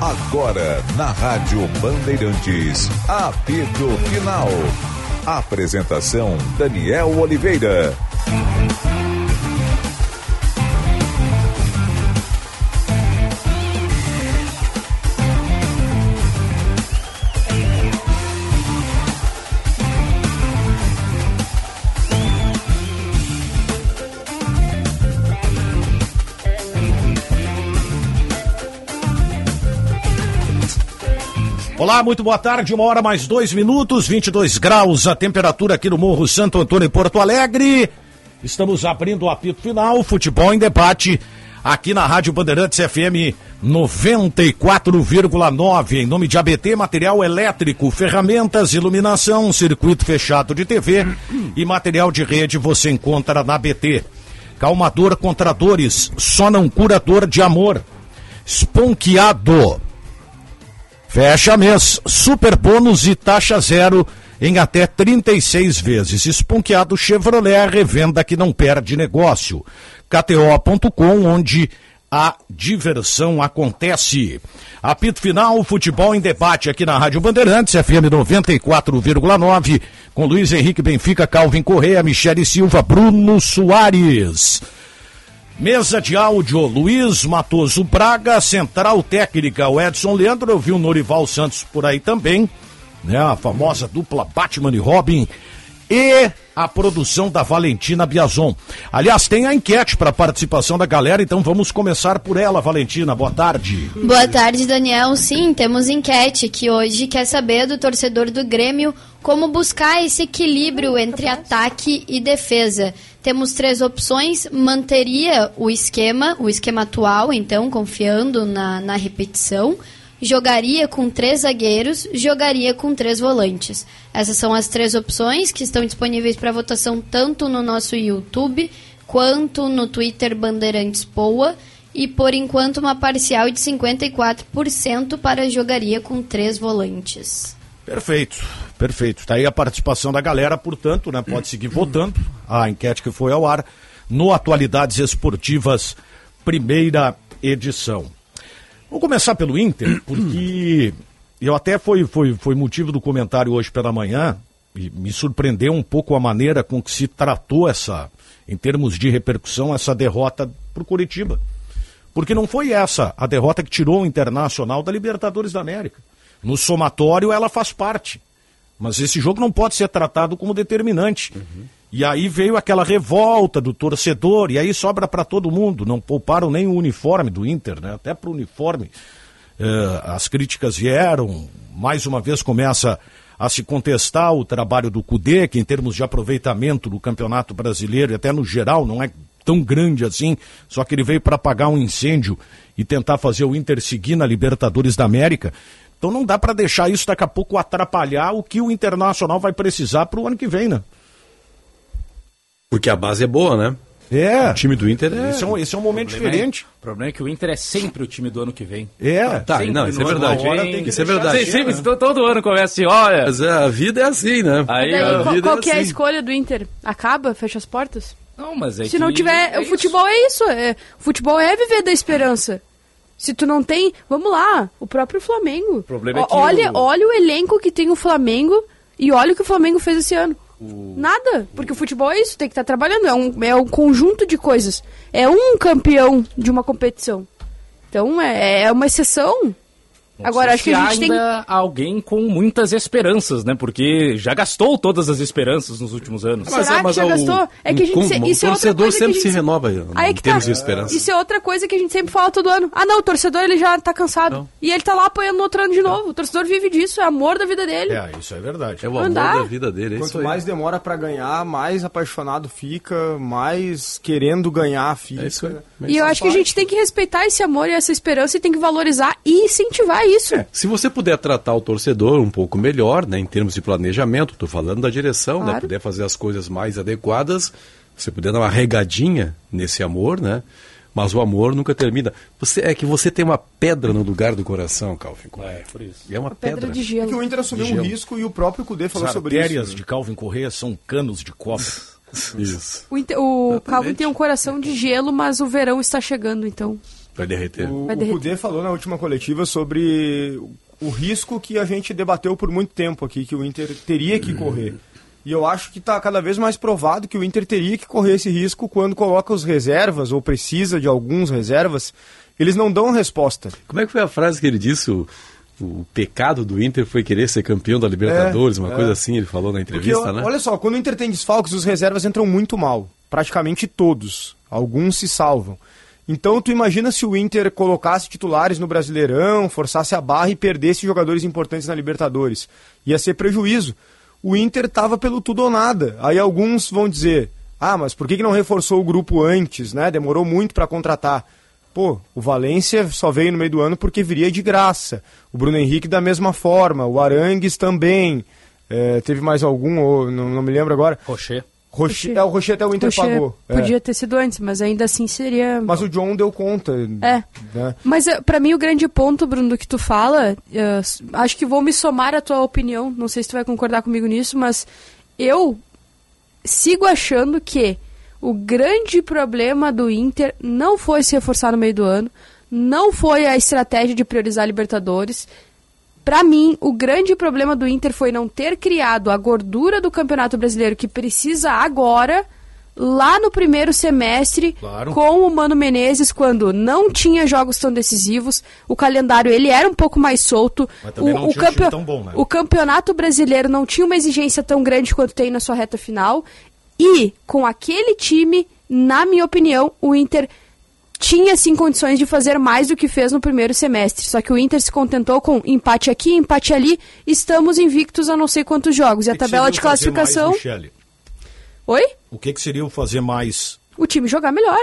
Agora, na Rádio Bandeirantes, apito final. Apresentação: Daniel Oliveira. Olá, muito boa tarde, uma hora mais dois minutos, 22 graus a temperatura aqui no Morro Santo Antônio em Porto Alegre. Estamos abrindo o apito final, futebol em debate, aqui na Rádio Bandeirantes FM 94,9, em nome de ABT Material Elétrico, ferramentas, iluminação, circuito fechado de TV e material de rede você encontra na ABT. Calmador contra dores, só não cura dor de amor. Esponqueado Fecha mês, super bônus e taxa zero em até 36 vezes. Esponqueado Chevrolet, a revenda que não perde negócio. KTO.com, onde a diversão acontece. Apito final, futebol em debate aqui na Rádio Bandeirantes, FM 94,9, com Luiz Henrique Benfica, Calvin Correia, Michele Silva, Bruno Soares. Mesa de áudio, Luiz Matoso Braga, central técnica, o Edson Leandro, eu vi o Norival Santos por aí também, né? A famosa dupla Batman e Robin. E a produção da Valentina Biazon. Aliás, tem a enquete para participação da galera, então vamos começar por ela, Valentina. Boa tarde. Boa tarde, Daniel. Sim, temos enquete que hoje quer saber do torcedor do Grêmio como buscar esse equilíbrio entre ataque e defesa. Temos três opções: manteria o esquema, o esquema atual, então, confiando na, na repetição. Jogaria com três zagueiros, jogaria com três volantes. Essas são as três opções que estão disponíveis para votação tanto no nosso YouTube quanto no Twitter Bandeirantes Poa. E por enquanto, uma parcial de 54% para jogaria com três volantes. Perfeito, perfeito. Está aí a participação da galera, portanto, né? Pode seguir votando. A enquete que foi ao ar no Atualidades Esportivas, primeira edição. Vou começar pelo Inter, porque eu até foi, foi, foi motivo do comentário hoje pela manhã, e me surpreendeu um pouco a maneira com que se tratou essa, em termos de repercussão, essa derrota para o Curitiba. Porque não foi essa a derrota que tirou o Internacional da Libertadores da América. No somatório, ela faz parte. Mas esse jogo não pode ser tratado como determinante. Uhum. E aí veio aquela revolta do torcedor, e aí sobra para todo mundo. Não pouparam nem o uniforme do Inter, né? até para o uniforme. Uh, as críticas vieram, mais uma vez começa a se contestar o trabalho do Cudê, que em termos de aproveitamento do Campeonato Brasileiro, e até no geral, não é tão grande assim, só que ele veio para apagar um incêndio e tentar fazer o Inter seguir na Libertadores da América. Então não dá para deixar isso daqui a pouco atrapalhar o que o Internacional vai precisar para o ano que vem, né? Porque a base é boa, né? É. O time do Inter é. Esse é um, esse é um momento o diferente. É, o problema é que o Inter é sempre o time do ano que vem. É. Ah, tá, sempre não, isso é verdade. Isso é verdade. Sim, sempre, todo, todo ano começa assim, olha. Mas a vida é assim, né? Aí, a qual, vida qual é que é a assim. escolha do Inter? Acaba? Fecha as portas? Não, mas é Se que não tiver. é o futebol é isso. É, o futebol é viver da esperança. Se tu não tem. Vamos lá, o próprio Flamengo. O problema é que olha, o- olha o elenco que tem o Flamengo e olha o que o Flamengo fez esse ano. Nada, porque o futebol é isso, tem que estar trabalhando, é um, é um conjunto de coisas. É um campeão de uma competição. Então é, é uma exceção. Não Agora, acho que a gente tem. ainda alguém com muitas esperanças, né? Porque já gastou todas as esperanças nos últimos anos. Mas- Será que já o- gastou? É que a gente se- o isso é outra torcedor coisa que a sempre gente se renova Aí em que tá. termos de esperança. Isso é outra coisa que a gente sempre fala todo ano. Ah, não, o torcedor ele já tá cansado. Não. E ele tá lá apoiando no outro ano de novo. O torcedor vive disso, é amor da vida dele. É, isso é verdade. É o amor Andar. da vida dele. É isso Quanto mais demora pra ganhar, mais apaixonado fica, mais querendo ganhar fica. É isso aí. E eu acho que a gente tem que respeitar esse amor e essa esperança e tem que valorizar e incentivar isso. É, se você puder tratar o torcedor um pouco melhor, né, em termos de planejamento, estou falando da direção, né, Claro. puder fazer as coisas mais adequadas, você puder dar uma regadinha nesse amor, né? Mas o amor nunca termina. Você é que você tem uma pedra no lugar do coração, Calvin. É, por isso. É uma Pedra pedra. de É gelo. que o Inter assumiu um risco e o próprio Cudê falou As sobre artérias isso. de Calvin Correia são canos de cobra. Isso. O, o Calvin tem um coração de gelo, mas o verão está chegando, então Vai derreter. O, Vai o derreter. Cudê falou na última coletiva sobre o risco que a gente debateu por muito tempo aqui, que o Inter teria que correr. E eu acho que está cada vez mais provado que o Inter teria que correr esse risco quando coloca os reservas, ou precisa de alguns reservas, eles não dão resposta. Como é que foi a frase que ele disse? O, o pecado do Inter foi querer ser campeão da Libertadores, uma é. coisa assim, ele falou na Porque, entrevista, ó, né? olha só, quando o Inter tem desfalques, os reservas entram muito mal. Praticamente todos. Alguns se salvam. Então, tu imagina se o Inter colocasse titulares no Brasileirão, forçasse a barra e perdesse jogadores importantes na Libertadores. Ia ser prejuízo. O Inter tava pelo tudo ou nada. Aí alguns vão dizer: ah, mas por que, que não reforçou o grupo antes, né? Demorou muito para contratar. Pô, o Valência só veio no meio do ano porque viria de graça. O Bruno Henrique da mesma forma. O Arangues também. É, teve mais algum, ou não, não me lembro agora. Rocher. Rocher. é, o Rocher até o Inter pagou. é. Podia ter sido antes, mas ainda assim seria. Mas o John deu conta. É. né? Mas eh, pra mim o grande ponto, Bruno, do que tu fala, eh, acho que vou me somar à tua opinião, não sei se tu vai concordar comigo nisso, mas eu sigo achando que o grande problema do Inter não foi se reforçar no meio do ano, não foi a estratégia de priorizar a Libertadores. Pra mim, o grande problema do Inter foi não ter criado a gordura do Campeonato Brasileiro que precisa agora, lá no primeiro semestre, Claro. com o Mano Menezes, quando não tinha jogos tão decisivos, o calendário ele era um pouco mais solto. O, o bom, né? o Campeonato Brasileiro não tinha uma exigência tão grande quanto tem na sua reta final. E, com aquele time, na minha opinião, o Inter tinha sim condições de fazer mais do que fez no primeiro semestre. Só que o Inter se contentou com empate aqui, empate ali. Estamos invictos a não sei quantos jogos. E a tabela de classificação. mais? Oi? O que, que seria o fazer mais? o time jogar melhor.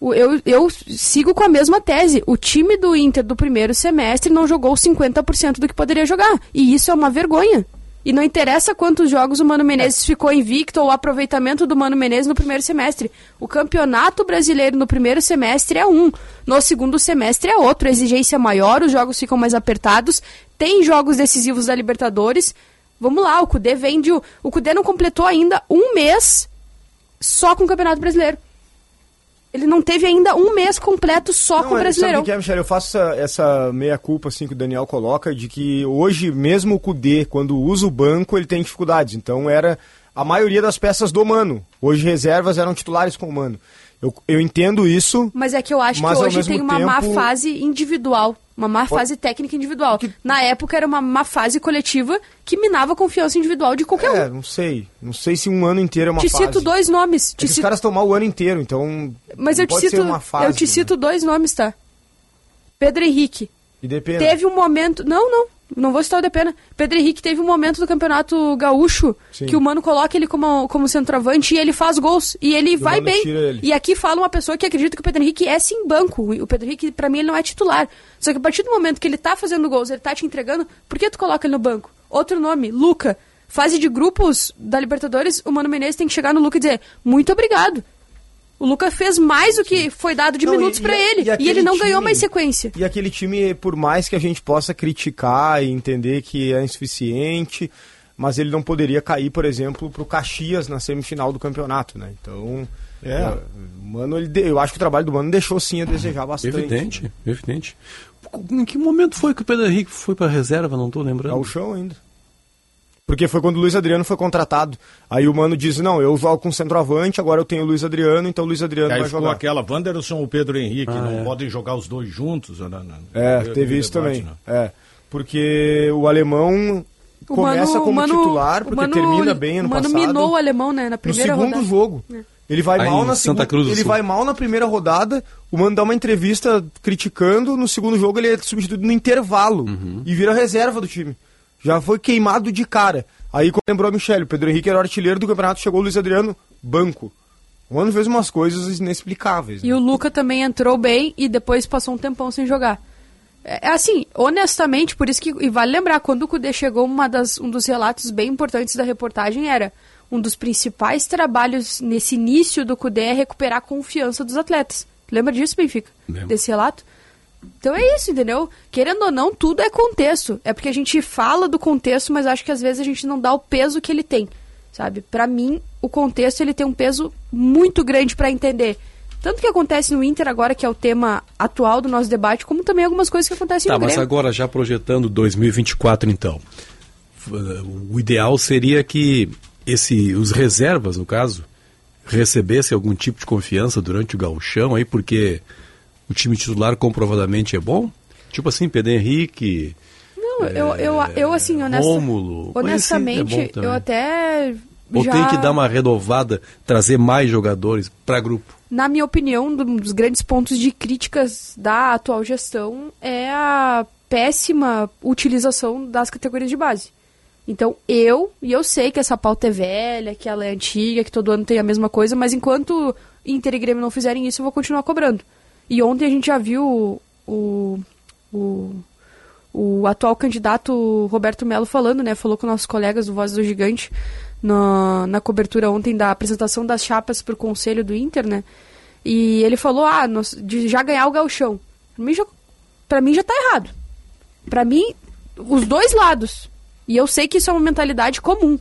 Eu, eu sigo com a mesma tese. O time do Inter do primeiro semestre não jogou 50% do que poderia jogar. E isso é uma vergonha. E não interessa quantos jogos o Mano Menezes ficou invicto ou o aproveitamento do Mano Menezes no primeiro semestre. O campeonato brasileiro no primeiro semestre é um, no segundo semestre é outro. A exigência é maior, os jogos ficam mais apertados. Tem jogos decisivos da Libertadores. Vamos lá, o Cudê vende. O, o Cudê não completou ainda um mês só com o Campeonato Brasileiro. Ele não teve ainda um mês completo só Não, com o é, Brasileirão. Sabe o que é, Michele? Eu faço essa, essa meia-culpa assim, que o Daniel coloca de que hoje, mesmo o Kudê, quando usa o banco, ele tem dificuldades. Então era a maioria das peças do Mano. Hoje reservas eram titulares com o Mano. Eu, eu entendo isso. Mas é que eu acho que hoje tem uma má tempo- fase individual. Uma má fase técnica individual. Na época era uma má fase coletiva que minava a confiança individual de qualquer É, um. não sei. Não sei se um ano inteiro é uma Te fase. cito dois nomes. É Te que os cito- caras estão mal o ano inteiro, então. Mas eu te, cito, fase, eu te né? cito dois nomes, tá? Pedro Henrique. E depende. Teve um momento. Não, não. Não vou citar o Depena. Pedro Henrique teve um momento do Campeonato Gaúcho Sim. que o Mano coloca ele como, como centroavante e ele faz gols. E ele vai Mano bem. ele. E aqui fala uma pessoa que acredita que o Pedro Henrique é sim banco. O Pedro Henrique, pra mim, ele não é titular. Só que a partir do momento que ele tá fazendo gols, ele tá te entregando, por que tu coloca ele no banco? Outro nome, Luca. Fase de grupos da Libertadores, o Mano Menezes tem que chegar no Luca e dizer muito obrigado. O Luca fez mais do que foi dado de Não, minutos pra e- ele. e E, ele não ganhou time- mais sequência. E aquele time, por mais que a gente possa criticar e entender que é insuficiente, mas ele não poderia cair, por exemplo, para o Caxias na semifinal do campeonato, né? Então, É. o Mano, ele eu acho que o trabalho do Mano deixou sim a desejar bastante. Evidente, evidente. Em que momento foi que o Pedro Henrique foi para reserva? Não estou lembrando. Ao chão ainda. Porque foi quando o Luiz Adriano foi contratado. Aí o Mano diz, não, eu jogo com centroavante, agora eu tenho o Luiz Adriano, então o Luiz Adriano Aí vai ficou jogar. aquela, Wanderson ou Pedro Henrique, Ah, não é. podem jogar os dois juntos? né, né? É, Teve teve isso debate, também. né? É, porque o alemão O começa Mano- como o Mano- titular, porque Mano- termina bem ano o Mano passado. minou o alemão, né? Na no primeira segundo rodada. jogo. Ele vai Aí mal na Santa segunda, Cruz ele Sul. vai mal na primeira rodada, o Mano dá uma entrevista criticando, no segundo jogo ele é substituído no intervalo Uhum. e vira reserva do time. Já foi queimado de cara. Aí quando lembrou a Michele, o Pedro Henrique era o artilheiro do campeonato, chegou o Luiz Adriano, banco. O Mano fez umas coisas inexplicáveis. E né? o Luca também entrou bem e depois passou um tempão sem jogar. É assim, honestamente, por isso que. E vale lembrar, quando o Kudê chegou, uma das, um dos relatos bem importantes da reportagem era um dos principais trabalhos nesse início do Kudê é recuperar a confiança dos atletas. Lembra disso, Benfica? Lembro. Desse relato? Então é isso, entendeu? Querendo ou não, tudo é contexto. É porque a gente fala do contexto, mas acho que às vezes a gente não dá o peso que ele tem, sabe? Pra mim, o contexto ele tem um peso muito grande pra entender Tanto que acontece no Inter agora, que é o tema atual do nosso debate, como também algumas coisas que acontecem Tá, no mas Grêmio. agora já projetando 2024 então. O ideal seria que esse, os reservas, no caso, recebessem algum tipo de confiança durante o gauchão aí, porque o time titular comprovadamente é bom? Tipo assim, Pedro Henrique, Não, eu, eu, eu assim, honesta, Rômulo, é honestamente, também. eu até ou já, tem que dar uma renovada, trazer mais jogadores para grupo? na minha opinião, um dos grandes pontos de críticas da atual gestão é a péssima utilização das categorias de base. Então, eu, e eu sei que essa pauta é velha, que ela é antiga, que todo ano tem a mesma coisa, mas enquanto Inter e Grêmio não fizerem isso, eu vou continuar cobrando. E ontem a gente já viu o, o, o atual candidato Roberto Melo falando, né? Falou com nossos colegas do Voz do Gigante na, na cobertura ontem da apresentação das chapas para o conselho do Inter, né? E ele falou, ah, nós- de já ganhar o gauchão. Pra mim já, pra mim já tá errado. Pra mim, os dois lados. E eu sei que isso é uma mentalidade comum.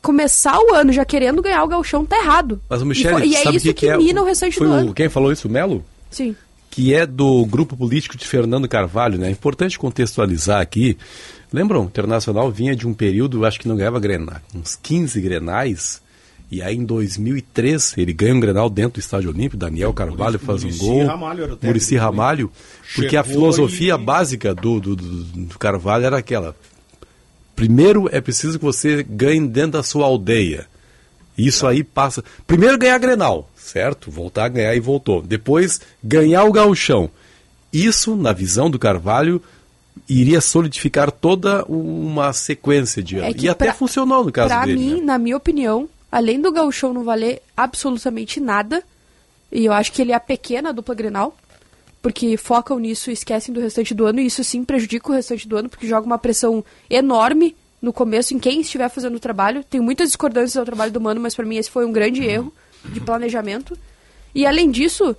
Começar o ano já querendo ganhar o gauchão tá errado. Mas o E Michele, foi- e, é sabe isso que, que, que é? mina o restante Foi do o- ano. Quem falou isso, o Melo? Sim. que é do grupo político de Fernando Carvalho, né? É importante contextualizar aqui. Lembram, o Internacional vinha de um período, acho que não ganhava Grenal, uns 15 Grenais, e aí em 2003 ele ganha um Grenal dentro do Estádio Olímpico, Daniel Carvalho faz um Muricy gol, Ramalho era o técnico Muricy Ramalho, porque a filosofia e- básica do, do, do, do Carvalho era aquela, primeiro é preciso que você ganhe dentro da sua aldeia, isso aí passa. Primeiro ganhar Grenal, certo? Voltar a ganhar e voltou. Depois ganhar o gauchão. Isso, na visão do Carvalho, iria solidificar toda uma sequência de É anos. que e até pra- funcionou no caso pra dele. mim, né? na minha opinião, além do gauchão não valer absolutamente nada, e eu acho que ele é a pequena dupla Grenal, porque focam nisso e esquecem do restante do ano, e isso sim prejudica o restante do ano, porque joga uma pressão enorme no começo em quem estiver fazendo o trabalho. Tem muitas discordâncias ao trabalho do Mano, mas pra mim esse foi um grande erro de planejamento. E além disso,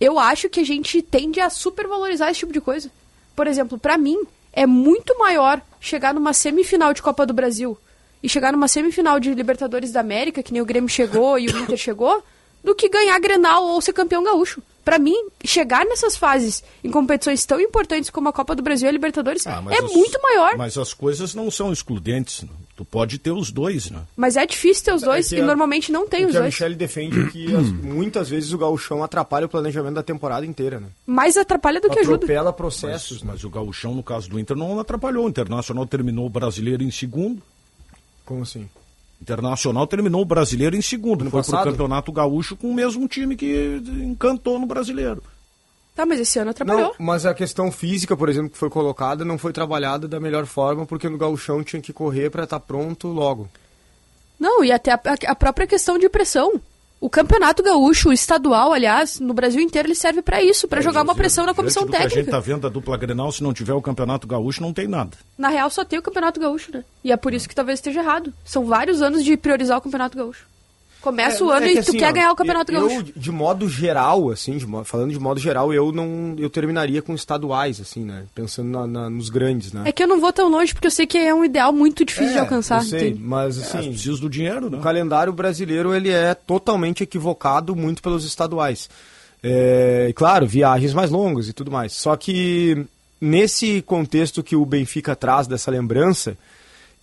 eu acho que a gente tende a supervalorizar esse tipo de coisa. Por exemplo, pra mim, é muito maior chegar numa semifinal de Copa do Brasil e chegar numa semifinal de Libertadores da América, que nem o Grêmio chegou e o Inter chegou, do que ganhar Grenal ou ser campeão gaúcho. Pra mim, chegar nessas fases em competições tão importantes como a Copa do Brasil e a Libertadores Ah, é as- muito maior. Mas as coisas não são excludentes. Tu pode ter os dois, né? Mas é difícil ter os dois que e a- normalmente não tem o os que a dois. Michelle defende é que as- muitas vezes o gauchão atrapalha o planejamento da temporada inteira, né? Mais atrapalha do que ajuda. Atropela processos, Mas, né? mas o gauchão, no caso do Inter, não atrapalhou. O Internacional terminou o brasileiro em segundo. Como assim? Internacional terminou o brasileiro em segundo. Ano Foi passado? pro Campeonato Gaúcho com o mesmo time que encantou no brasileiro. Tá, mas esse ano atrapalhou. Não, mas a questão física, por exemplo, que foi colocada, não foi trabalhada da melhor forma, porque no gauchão tinha que correr para estar pronto logo. Não, e até a, a própria questão de pressão. O campeonato gaúcho, o estadual, aliás, no Brasil inteiro ele serve pra isso, pra jogar uma pressão na comissão do que a gente técnica. tá vendo da dupla Grenal, se não tiver o Campeonato Gaúcho, não tem nada. Na real, só tem o campeonato gaúcho, né? E é por isso que talvez esteja errado. São vários anos de priorizar o campeonato gaúcho. Começa o ano é e tu assim, quer ó, ganhar o campeonato eu, gaúcho. de modo geral, assim, de falando de modo geral, eu não, eu terminaria com estaduais, assim, né? Pensando na- na- nos grandes, né? É que eu não vou tão longe porque eu sei que é um ideal muito difícil de alcançar. eu sei, entende? mas É, assim, precisa do dinheiro, né? O calendário brasileiro ele é totalmente equivocado muito pelos estaduais. É, e claro, viagens mais longas e tudo mais. Só que nesse contexto que o Benfica traz dessa lembrança,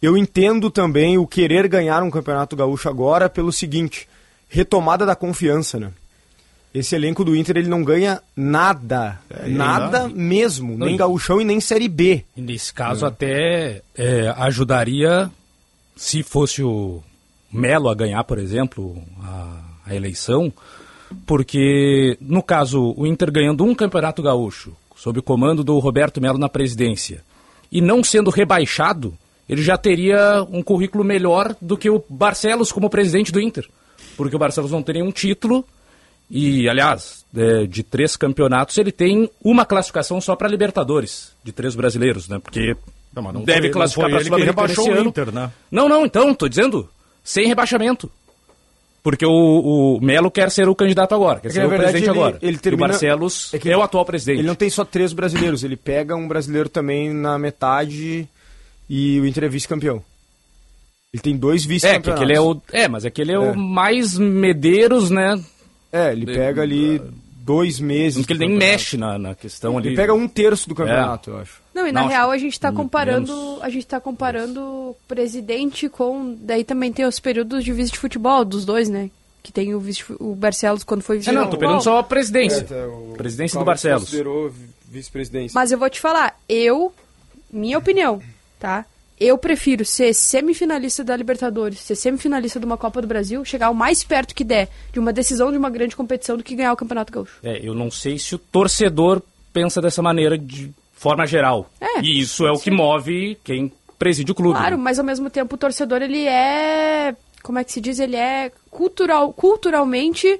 eu entendo também o querer ganhar um campeonato gaúcho agora pelo seguinte: retomada da confiança, né? Esse elenco do Inter ele não ganha nada, É, nada não- mesmo, nem gaúchão e nem série B. E nesse caso até é, ajudaria se fosse o Melo a ganhar, por exemplo, a, a eleição, porque no caso o Inter ganhando um campeonato gaúcho sob o comando do Roberto Melo na presidência e não sendo rebaixado, ele já teria um currículo melhor do que o Barcelos como presidente do Inter, porque o Barcelos não tem nenhum título e, aliás, é, de três campeonatos, ele tem uma classificação só para Libertadores, de três brasileiros, né? Porque Não, mas não deve foi- classificar para ele Sul-Americana rebaixou esse o ano. Inter, né? Não, não, então, tô dizendo, sem rebaixamento. Porque o, o Melo quer ser o candidato agora, quer É que, ser na o presidente ele- agora. ele E termina- o Barcelos é é, que o atual presidente. Ele não tem só três brasileiros, ele pega um brasileiro também na metade e o Inter é vice-campeão. Ele tem dois É, que vice-campeonatos. aquele é o. É, mas aquele é, É. o mais Medeiros, né? É, ele pega ali dois meses. Porque ele nem mexe na, na questão ali. Ele pega um terço do campeonato, eu acho. Não, e na Não, real a gente tá me- comparando, menos. a gente tá comparando presidente com, daí também tem os períodos de vice de futebol dos dois, né? Que tem o vice o Barcelos quando foi vice É, não, tô pegando só a presidência. É, Presidência do Barcelos. considerou vi- vice-presidência. Mas eu vou te falar, eu, minha opinião, tá? Eu prefiro ser semifinalista da Libertadores, ser semifinalista de uma Copa do Brasil, chegar o mais perto que der de uma decisão de uma grande competição do que ganhar o Campeonato Gaúcho. É, eu não sei se o torcedor pensa dessa maneira de forma geral. É, e isso é o que move quem preside o clube. Claro, né? mas ao mesmo tempo o torcedor ele é, como é que se diz, ele é cultural, culturalmente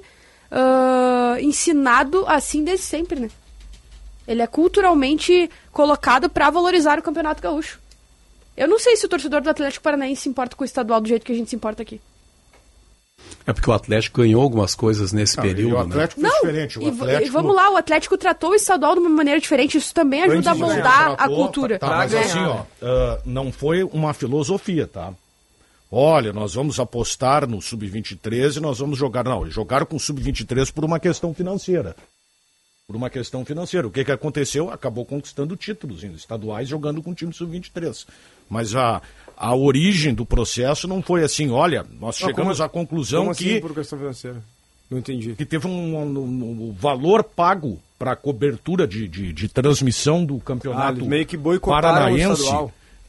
ah, ensinado assim desde sempre, né? Ele é culturalmente colocado pra valorizar o Campeonato Gaúcho. Eu não sei se o torcedor do Atlético Paranaense se importa com o estadual do jeito que a gente se importa aqui. É porque o Atlético ganhou algumas coisas nesse Não, e período, o né? Atlético fez Não, diferente. O e, Atlético, e vamos lá, o Atlético tratou o estadual de uma maneira diferente, isso também ajuda a Antes de moldar a tratou, cultura. Tá, mas né? assim, ó, ah, não foi uma filosofia, tá? Olha, nós vamos apostar no Sub-23 e nós vamos jogar. Não, eles jogaram com o Sub-23 por uma questão financeira. Por uma questão financeira. O que, que aconteceu? Acabou conquistando títulos estaduais jogando com o time Sub-23. Mas a, a origem do processo não foi assim, olha, nós Ah, chegamos como- à conclusão Como que assim por questão financeira? Não entendi. que teve um, um- um valor pago para cobertura de, de, de transmissão do Ah, campeonato eles meio que paranaense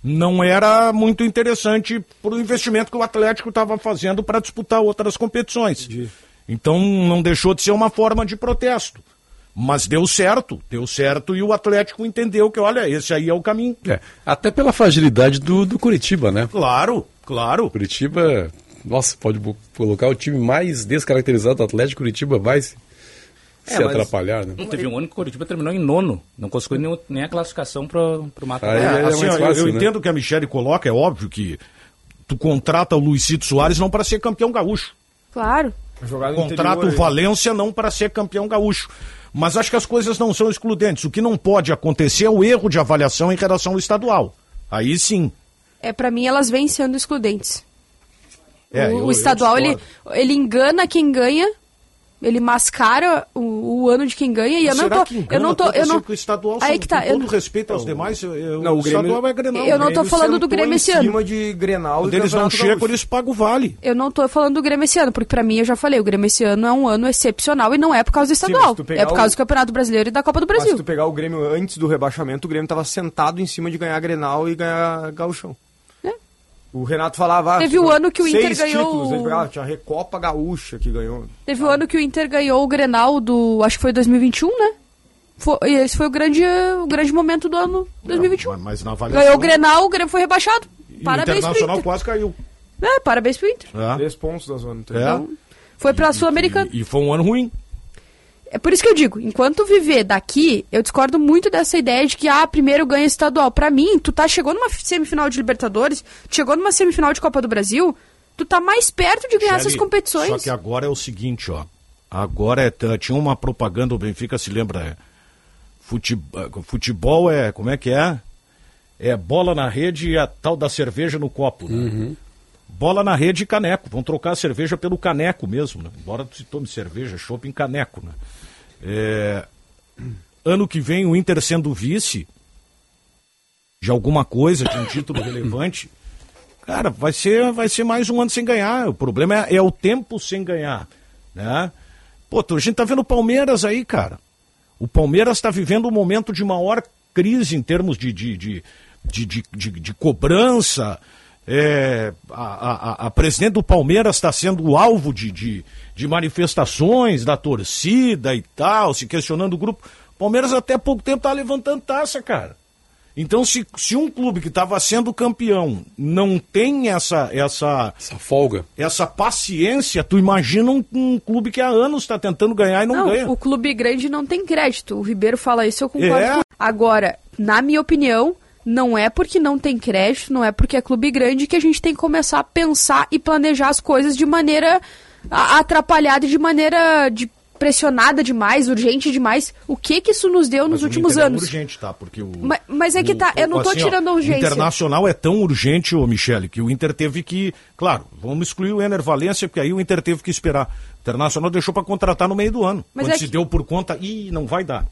não era muito interessante para o investimento que o Atlético estava fazendo para disputar outras competições. Entendi. Então não deixou de ser uma forma de protesto. Mas deu certo, deu certo e o Atlético entendeu que, olha, esse aí é o caminho. É, até pela fragilidade do, do Curitiba, né? Claro, claro. Curitiba, nossa, pode colocar o time mais descaracterizado do Atlético, Curitiba vai se, É, se mas- atrapalhar, né? Não teve um ano que o Curitiba terminou em nono. Não conseguiu nem, nem a classificação para o mata Aí É, é assim, mais ó, eu- fácil, eu né? entendo o que a Michele coloca, é óbvio que tu contrata o Luizito Soares não para ser campeão gaúcho. Claro. Contrata o Valência não para ser campeão gaúcho. Mas acho que as coisas não são excludentes. O que não pode acontecer é o erro de avaliação em relação ao estadual. Aí sim. É, para mim, elas vêm sendo excludentes. É, o, eu- estadual, ele, ele engana quem ganha, ele mascara o, o ano de quem ganha, e eu não tô... que eu não tô... Eu não, o estadual, aí que tá, com eu todo não- respeito aos demais, eu- eu- Não, o, o Grêmio- estadual é Grenal. Eu não tô falando do Grêmio esse ano. cima de Grenal Quando eles não chegam, eles pagam o vale. eu não tô falando do Grêmio esse ano, porque pra mim, eu já falei, o Grêmio esse ano é um ano excepcional e não é por causa do Sim, mas estadual. pegar é por o- causa do Campeonato Brasileiro e da Copa do Mas se Brasil. tu pegar o Grêmio antes do rebaixamento, o Grêmio tava sentado em cima de ganhar Grenal e ganhar Gauchão. O Renato falava... ah, Teve o ano que o Inter ganhou títulos, o- ele pegava, tinha a Recopa Gaúcha que ganhou. Teve o ano que o Inter ganhou o Grenal do... Acho que foi 2021, né? Foi, e esse foi o grande, o grande momento do ano 2021. Mas, mas na avaliação... Ganhou o Grenal, o Grêmio foi rebaixado. e o Parabéns pro Internacional Inter. quase caiu. É, parabéns pro Inter. É. Três pontos da zona. É. Então, foi pra Sul-Americana. E, e foi um ano ruim. É por isso que eu digo, enquanto viver daqui, eu discordo muito dessa ideia de que, ah, primeiro ganha estadual. Pra mim, tu tá, chegou numa semifinal de Libertadores, tu chegou numa semifinal de Copa do Brasil, tu tá mais perto de ganhar essas Shelly, competições. Só que agora é o seguinte, ó. Agora é, tinha uma propaganda, o Benfica se lembra, é, futebol, futebol é, como é que é? É bola na rede e a tal da cerveja no copo, né? Bola na rede e caneco. Vão trocar a cerveja pelo caneco mesmo, né? Embora se tome cerveja, chopp em caneco, né? É, ano que vem o Inter sendo vice de alguma coisa, de um título relevante, cara, vai ser, vai ser mais um ano sem ganhar. O problema é, é o tempo sem ganhar, né? Pô, a gente tá vendo o Palmeiras aí, cara. O Palmeiras está vivendo um momento de maior crise em termos de, de, de, de, de, de- de cobrança. É, a, a- a presidente do Palmeiras está sendo alvo de, de, de manifestações da torcida e tal, se questionando o grupo. O Palmeiras até pouco tempo tá levantando taça, cara. Então, se, se um clube que estava sendo campeão não tem essa, essa, Essa folga. essa paciência, tu imagina um, um clube que há anos está tentando ganhar e não, Não, ganha. o clube grande não tem crédito. O Ribeiro fala isso, eu concordo. É. com- Agora, na minha opinião, não é porque não tem crédito, não é porque é clube grande que a gente tem que começar a pensar e planejar as coisas de maneira atrapalhada e de maneira de pressionada demais, urgente demais. O que que isso nos deu nos Mas o últimos Inter anos? É urgente, tá? Porque o. Ma- mas é que tá, eu não tô ó, tirando a urgência. O Internacional é tão urgente, ô Michele, que o Inter teve que. Claro, vamos excluir o Ener Valência, porque aí o Inter teve que esperar. O Internacional deixou pra contratar no meio do ano. Mas quando é se que- deu por conta, ih, não vai dar.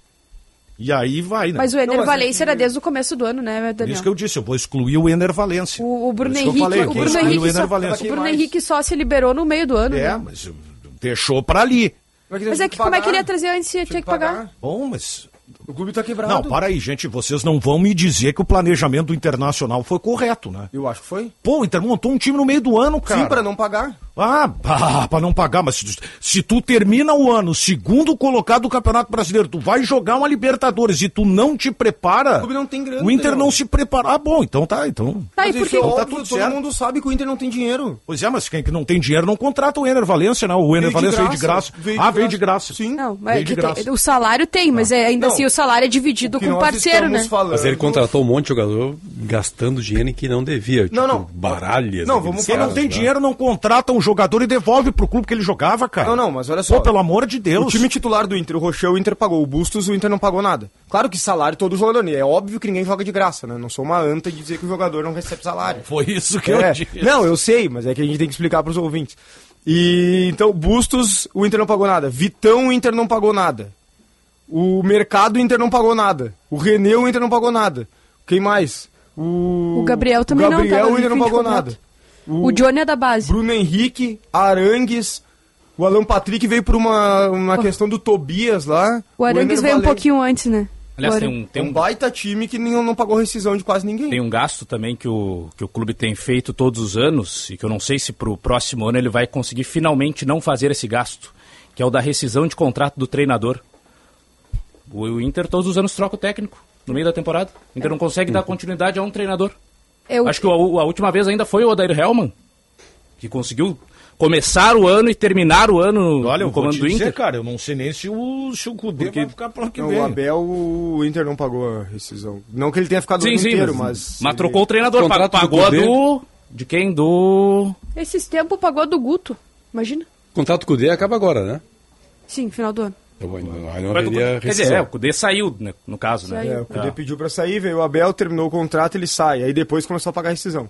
E aí vai, né? Mas o Ener Não, é Valência era desde o começo do ano, né, Daniel? isso que eu disse, eu vou excluir o Ener Valência. O, o Bruno Henrique, falei, o Bruno Henrique, o só, o Bruno? Henrique só se liberou no meio do ano. É, né? mas deixou pra ali. Mas é que como é que ele ia trazer antes se tinha que pagar? Bom, mas O clube tá quebrado. Não, para aí, gente. Vocês não vão me dizer que o planejamento do Internacional foi correto, né? Eu acho que foi. Pô, o Inter montou um time no meio do ano, cara. Sim, pra não pagar. Ah, ah, pra não pagar, mas se, se tu termina o ano segundo colocado do Campeonato Brasileiro, tu vai jogar uma Libertadores e tu não te prepara. O clube não tem grana, O Inter Daniel. não se prepara. Ah, bom, então tá, então. Tá, e Mas por isso que... é Então tá óbvio, tudo todo certo. mundo sabe que o Inter não tem dinheiro. Pois é, mas quem que não tem dinheiro não contrata o Ener Valência, não. O Ener Veio Valência veio de graça, graça. veio de ah, veio graça. de graça. Sim. Não, Veio mas de que tem- graça. o salário tem, mas é, ainda Não. assim o salário é dividido O com o parceiro, estamos né? Falando... Mas ele contratou um monte de jogador gastando dinheiro que não devia. Tipo, Não, não. Baralhas. Não, vamos Quem não tem dinheiro não contrata um jogador e devolve pro clube que ele jogava, cara. Não, não, mas olha só. Pô, pelo amor de Deus. O time titular do Inter, o Rochel, o Inter pagou. O Bustos, o Inter não pagou nada. Claro que salário todo jogador. É óbvio que ninguém joga de graça, né? Não sou uma anta de dizer que o jogador não recebe salário. Foi isso que É. eu disse. Não, eu sei, mas é que a gente tem que explicar pros ouvintes. E então, Bustos, o Inter não pagou nada. Vitão, o Inter não pagou nada. O Mercado, o Inter não pagou nada. O René, o Inter não pagou nada. Quem mais? O, O Gabriel também o não, Gabriel, tava o Inter não pagou nada. O Johnny é da base. Bruno Henrique, Arangues, o Alan Patrick veio por uma, uma questão do Tobias lá. O Arangues Ener veio um Valencia. pouquinho antes, né? Aliás, O tem um, tem É um um, baita time que não, não pagou rescisão de quase ninguém. tem um gasto também que o, que o clube tem feito todos os anos e que eu não sei se para o próximo ano ele vai conseguir finalmente não fazer esse gasto, que é o da rescisão de contrato do treinador. O, o Inter todos os anos troca o técnico no meio da temporada. O Inter não consegue dar continuidade a um treinador. Eu, Acho que a, a última vez ainda foi o Odair Hellman, que conseguiu começar o ano e terminar o ano Olha, eu no vou comando do dizer, Inter. cara, eu não sei nem se o, se o Cudê Porque- vai ficar pro ano que Não, vem. o Abel, o Inter não pagou a rescisão. Não que ele tenha ficado o Sim, ano sim, inteiro, mas, mas... ele- trocou o treinador, do pagou a Cudê. do... De quem? Do... Esses tempos pagou a do Guto. Imagina. O contrato com o D acaba agora, né? Sim, final do ano. Eu, não, Quer dizer, é, o Cudê saiu, né, no caso, né? Saiu. É, o Cudê É. pediu pra sair, veio o Abel, terminou o contrato, ele sai. Aí depois começou a pagar a rescisão.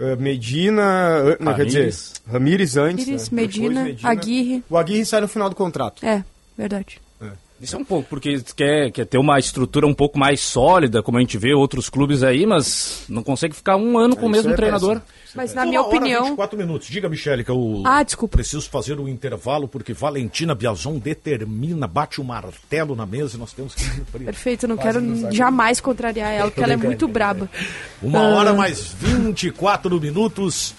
Eh, Medina, ah, não, quer dizer, Ramires. Ramires antes. Ramires, né? Medina, Depois Aguirre. O Aguirre sai no final do contrato. É, verdade. Isso é um pouco, porque quer, quer ter uma estrutura um pouco mais sólida, como a gente vê outros clubes aí, mas não consegue ficar um ano com o mesmo é treinador. péssimo. Mas na Uma minha hora, opinião. 24 minutos. Diga, Michele, que eu Ah, desculpa. preciso fazer o intervalo, porque Valentina Biazon determina, bate o martelo na mesa e nós temos que cumprir. Perfeito, eu não quero jamais contrariar ela, porque ela é muito braba. Uma Ah. hora mais 24 minutos.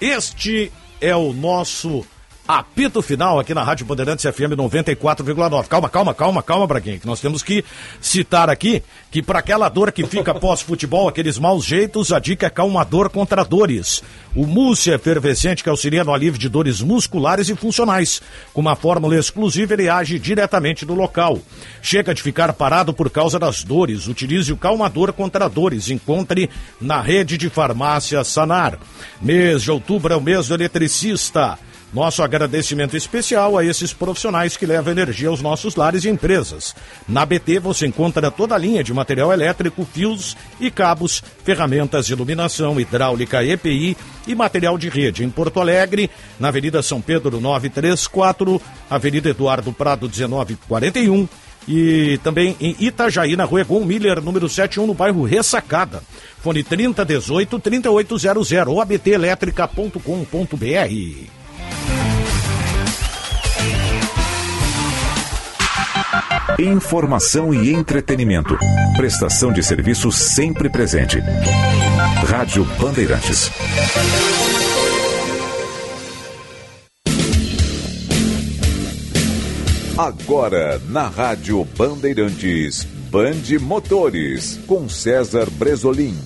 Este é o nosso apito final aqui na Rádio Bandeirantes FM 94,9. Calma, calma, calma, calma, Braguinha, que nós temos que citar aqui que para aquela dor que fica pós-futebol, aqueles maus jeitos, a dica é calmador contra dores. O mousse efervescente que auxilia no alívio de dores musculares e funcionais. Com uma fórmula exclusiva, ele age diretamente do local. Chega de ficar parado por causa das dores. Utilize o calmador contra dores. Encontre na rede de farmácia Sanar. Mês de outubro é o mês do eletricista. Nosso agradecimento especial a esses profissionais que levam energia aos nossos lares e empresas. Na BT você encontra toda a linha de material elétrico, fios e cabos, ferramentas de iluminação, hidráulica, EPI e material de rede. Em Porto Alegre, na Avenida São Pedro 934, Avenida Eduardo Prado 1941 e também em Itajaí, na rua Egon Miller, número 71, no bairro Ressacada. Fone 3018-3800 ou abtelétrica.com.br. Informação e entretenimento. Prestação de serviço sempre presente. Rádio Bandeirantes. Agora na Rádio Bandeirantes, Bande Motores, com César Bresolim.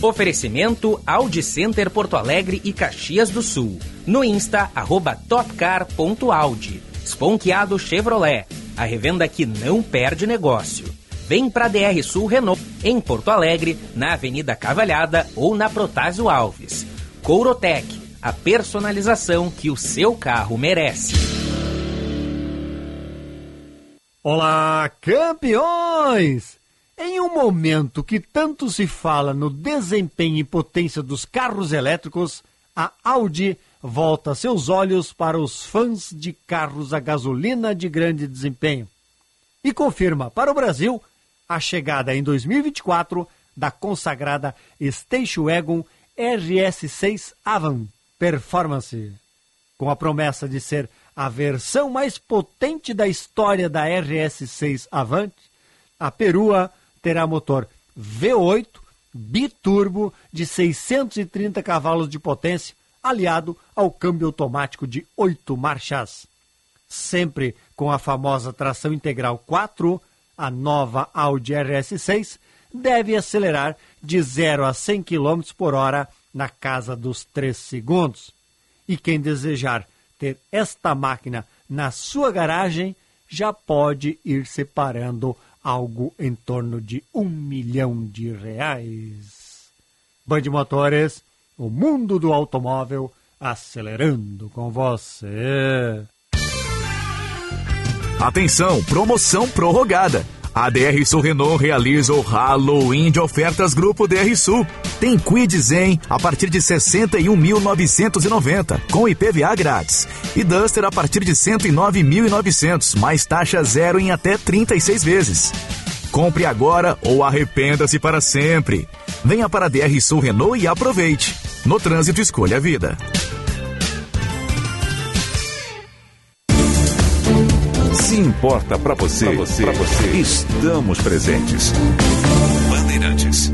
Oferecimento Audi Center Porto Alegre e Caxias do Sul. No Insta, arroba topcar.audi. Sponkeado Chevrolet. A revenda que não perde negócio. Vem pra DR Sul Renault, em Porto Alegre, na Avenida Cavalhada ou na Protásio Alves. Courotec, a personalização que o seu carro merece. Olá, campeões! Em um momento que tanto se fala no desempenho e potência dos carros elétricos, a Audi volta seus olhos para os fãs de carros a gasolina de grande desempenho. E confirma para o Brasil a chegada em 2024 da consagrada Station Wagon RS6 Avant Performance, com a promessa de ser a versão mais potente da história da RS6 Avant, a perua terá motor V8 biturbo de 630 cavalos de potência, aliado ao câmbio automático de 8 marchas. Sempre com a famosa tração integral 4, a nova Audi RS6 deve acelerar de 0 a 100 km por hora na casa dos 3 segundos. E quem desejar ter esta máquina na sua garagem já pode ir separando algo em torno de um milhão de reais. Band Motores, o mundo do automóvel acelerando com você. Atenção, promoção prorrogada. A DR Sul Renault realiza o Halloween de ofertas Grupo DR Sul. Tem Quid Zen a partir de 61.990, com IPVA grátis. E Duster a partir de 109.900, mais taxa zero em até 36 vezes. Compre agora ou arrependa-se para sempre. Venha para a DR Sul Renault e aproveite. No trânsito, escolha a vida. Se importa para você, pra você, pra você, estamos presentes. Bandeirantes.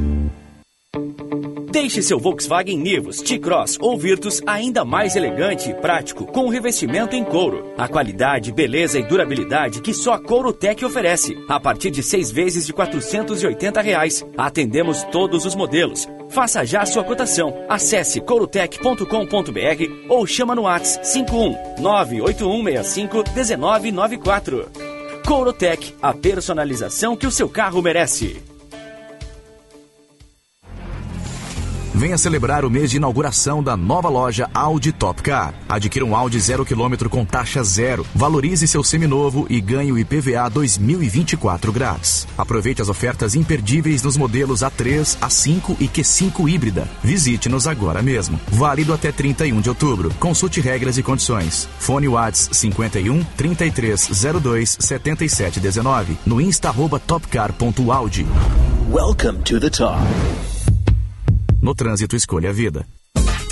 Deixe seu Volkswagen Nivus, T-Cross ou Virtus ainda mais elegante e prático com o revestimento em couro. A qualidade, beleza e durabilidade que só a Courotec oferece. A partir de seis vezes de 480 reais. Atendemos todos os modelos. Faça já sua cotação. Acesse corotec.com.br ou chama no WhatsApp 51 98165 1994. Courotec, a personalização que o seu carro merece. Venha celebrar o mês de inauguração da nova loja Audi Top Car. Adquira um Audi zero quilômetro com taxa zero. Valorize seu seminovo e ganhe o IPVA 2024 grátis. Aproveite as ofertas imperdíveis nos modelos A3, A5 e Q5 híbrida. Visite-nos agora mesmo. Válido até 31 de outubro. Consulte regras e condições. Fone Whats 51 3302 7719. No insta arroba topcar.audi. Welcome to the top. No trânsito, escolha a vida.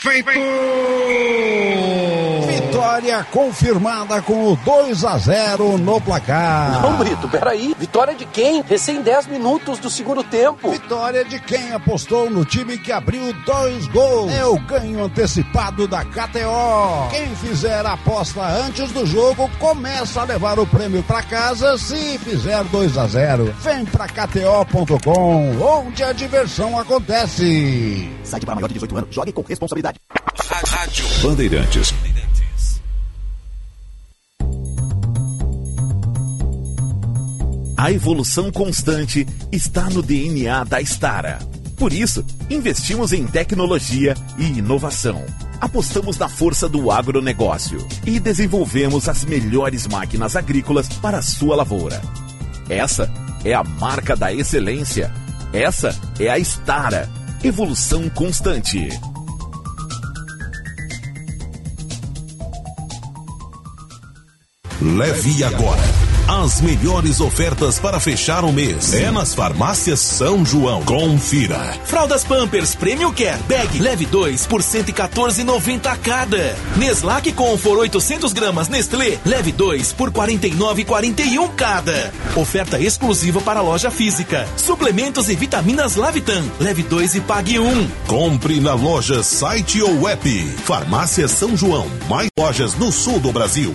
Feito! Vitória confirmada com o 2 a 0 no placar. Não, Brito, peraí. Vitória de quem? Recém 10 minutos do segundo tempo. Vitória de quem apostou no time que abriu dois gols. É o ganho antecipado da KTO. Quem fizer a aposta antes do jogo começa a levar o prêmio para casa se fizer 2 a 0. Vem pra KTO.com, onde a diversão acontece. Site para maior de 18 anos. Jogue com responsabilidade. Rádio Bandeirantes. A evolução constante está no DNA da Stara. Por isso, investimos em tecnologia e inovação. Apostamos na força do agronegócio e desenvolvemos as melhores máquinas agrícolas para a sua lavoura. Essa é a marca da excelência. Essa é a Stara. Evolução constante. Leve agora as melhores ofertas para fechar o mês. É nas farmácias São João. Confira. Fraldas Pampers Premium Care Bag leve 2 por 114,90 cada. Neslac Comfort 800 gramas Nestlé leve 2 por 49,41 cada. Oferta exclusiva para loja física. Suplementos e vitaminas Lavitan leve 2 e pague 1. Um. Compre na loja, site ou app. Farmácia São João. Mais lojas no sul do Brasil.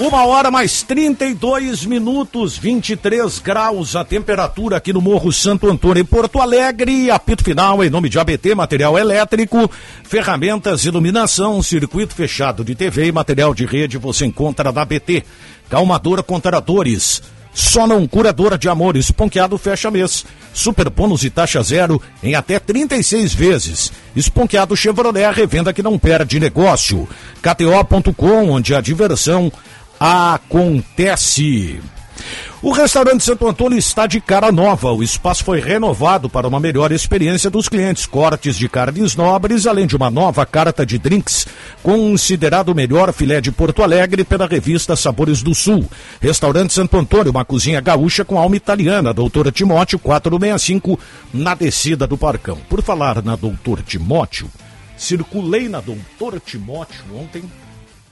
Uma hora mais 32 minutos, 23 graus a temperatura aqui no Morro Santo Antônio, em Porto Alegre. Apito final em nome de ABT, material elétrico, ferramentas, iluminação, circuito fechado de TV e material de rede você encontra na ABT. Calmadora contra dores. Só não curadora de amores. Ponqueado fecha mês. Super bônus e taxa zero em até 36 vezes. Esponqueado Chevrolet, revenda que não perde negócio. KTO.com, onde a diversão acontece. O restaurante Santo Antônio está de cara nova. O espaço foi renovado para uma melhor experiência dos clientes. Cortes de carnes nobres, além de uma nova carta de drinks, considerado o melhor filé de Porto Alegre pela revista Sabores do Sul. Restaurante Santo Antônio, uma cozinha gaúcha com alma italiana. Doutora Timóteo 465, na descida do Parcão. Por falar na Doutor Timóteo, circulei na Doutora Timóteo ontem,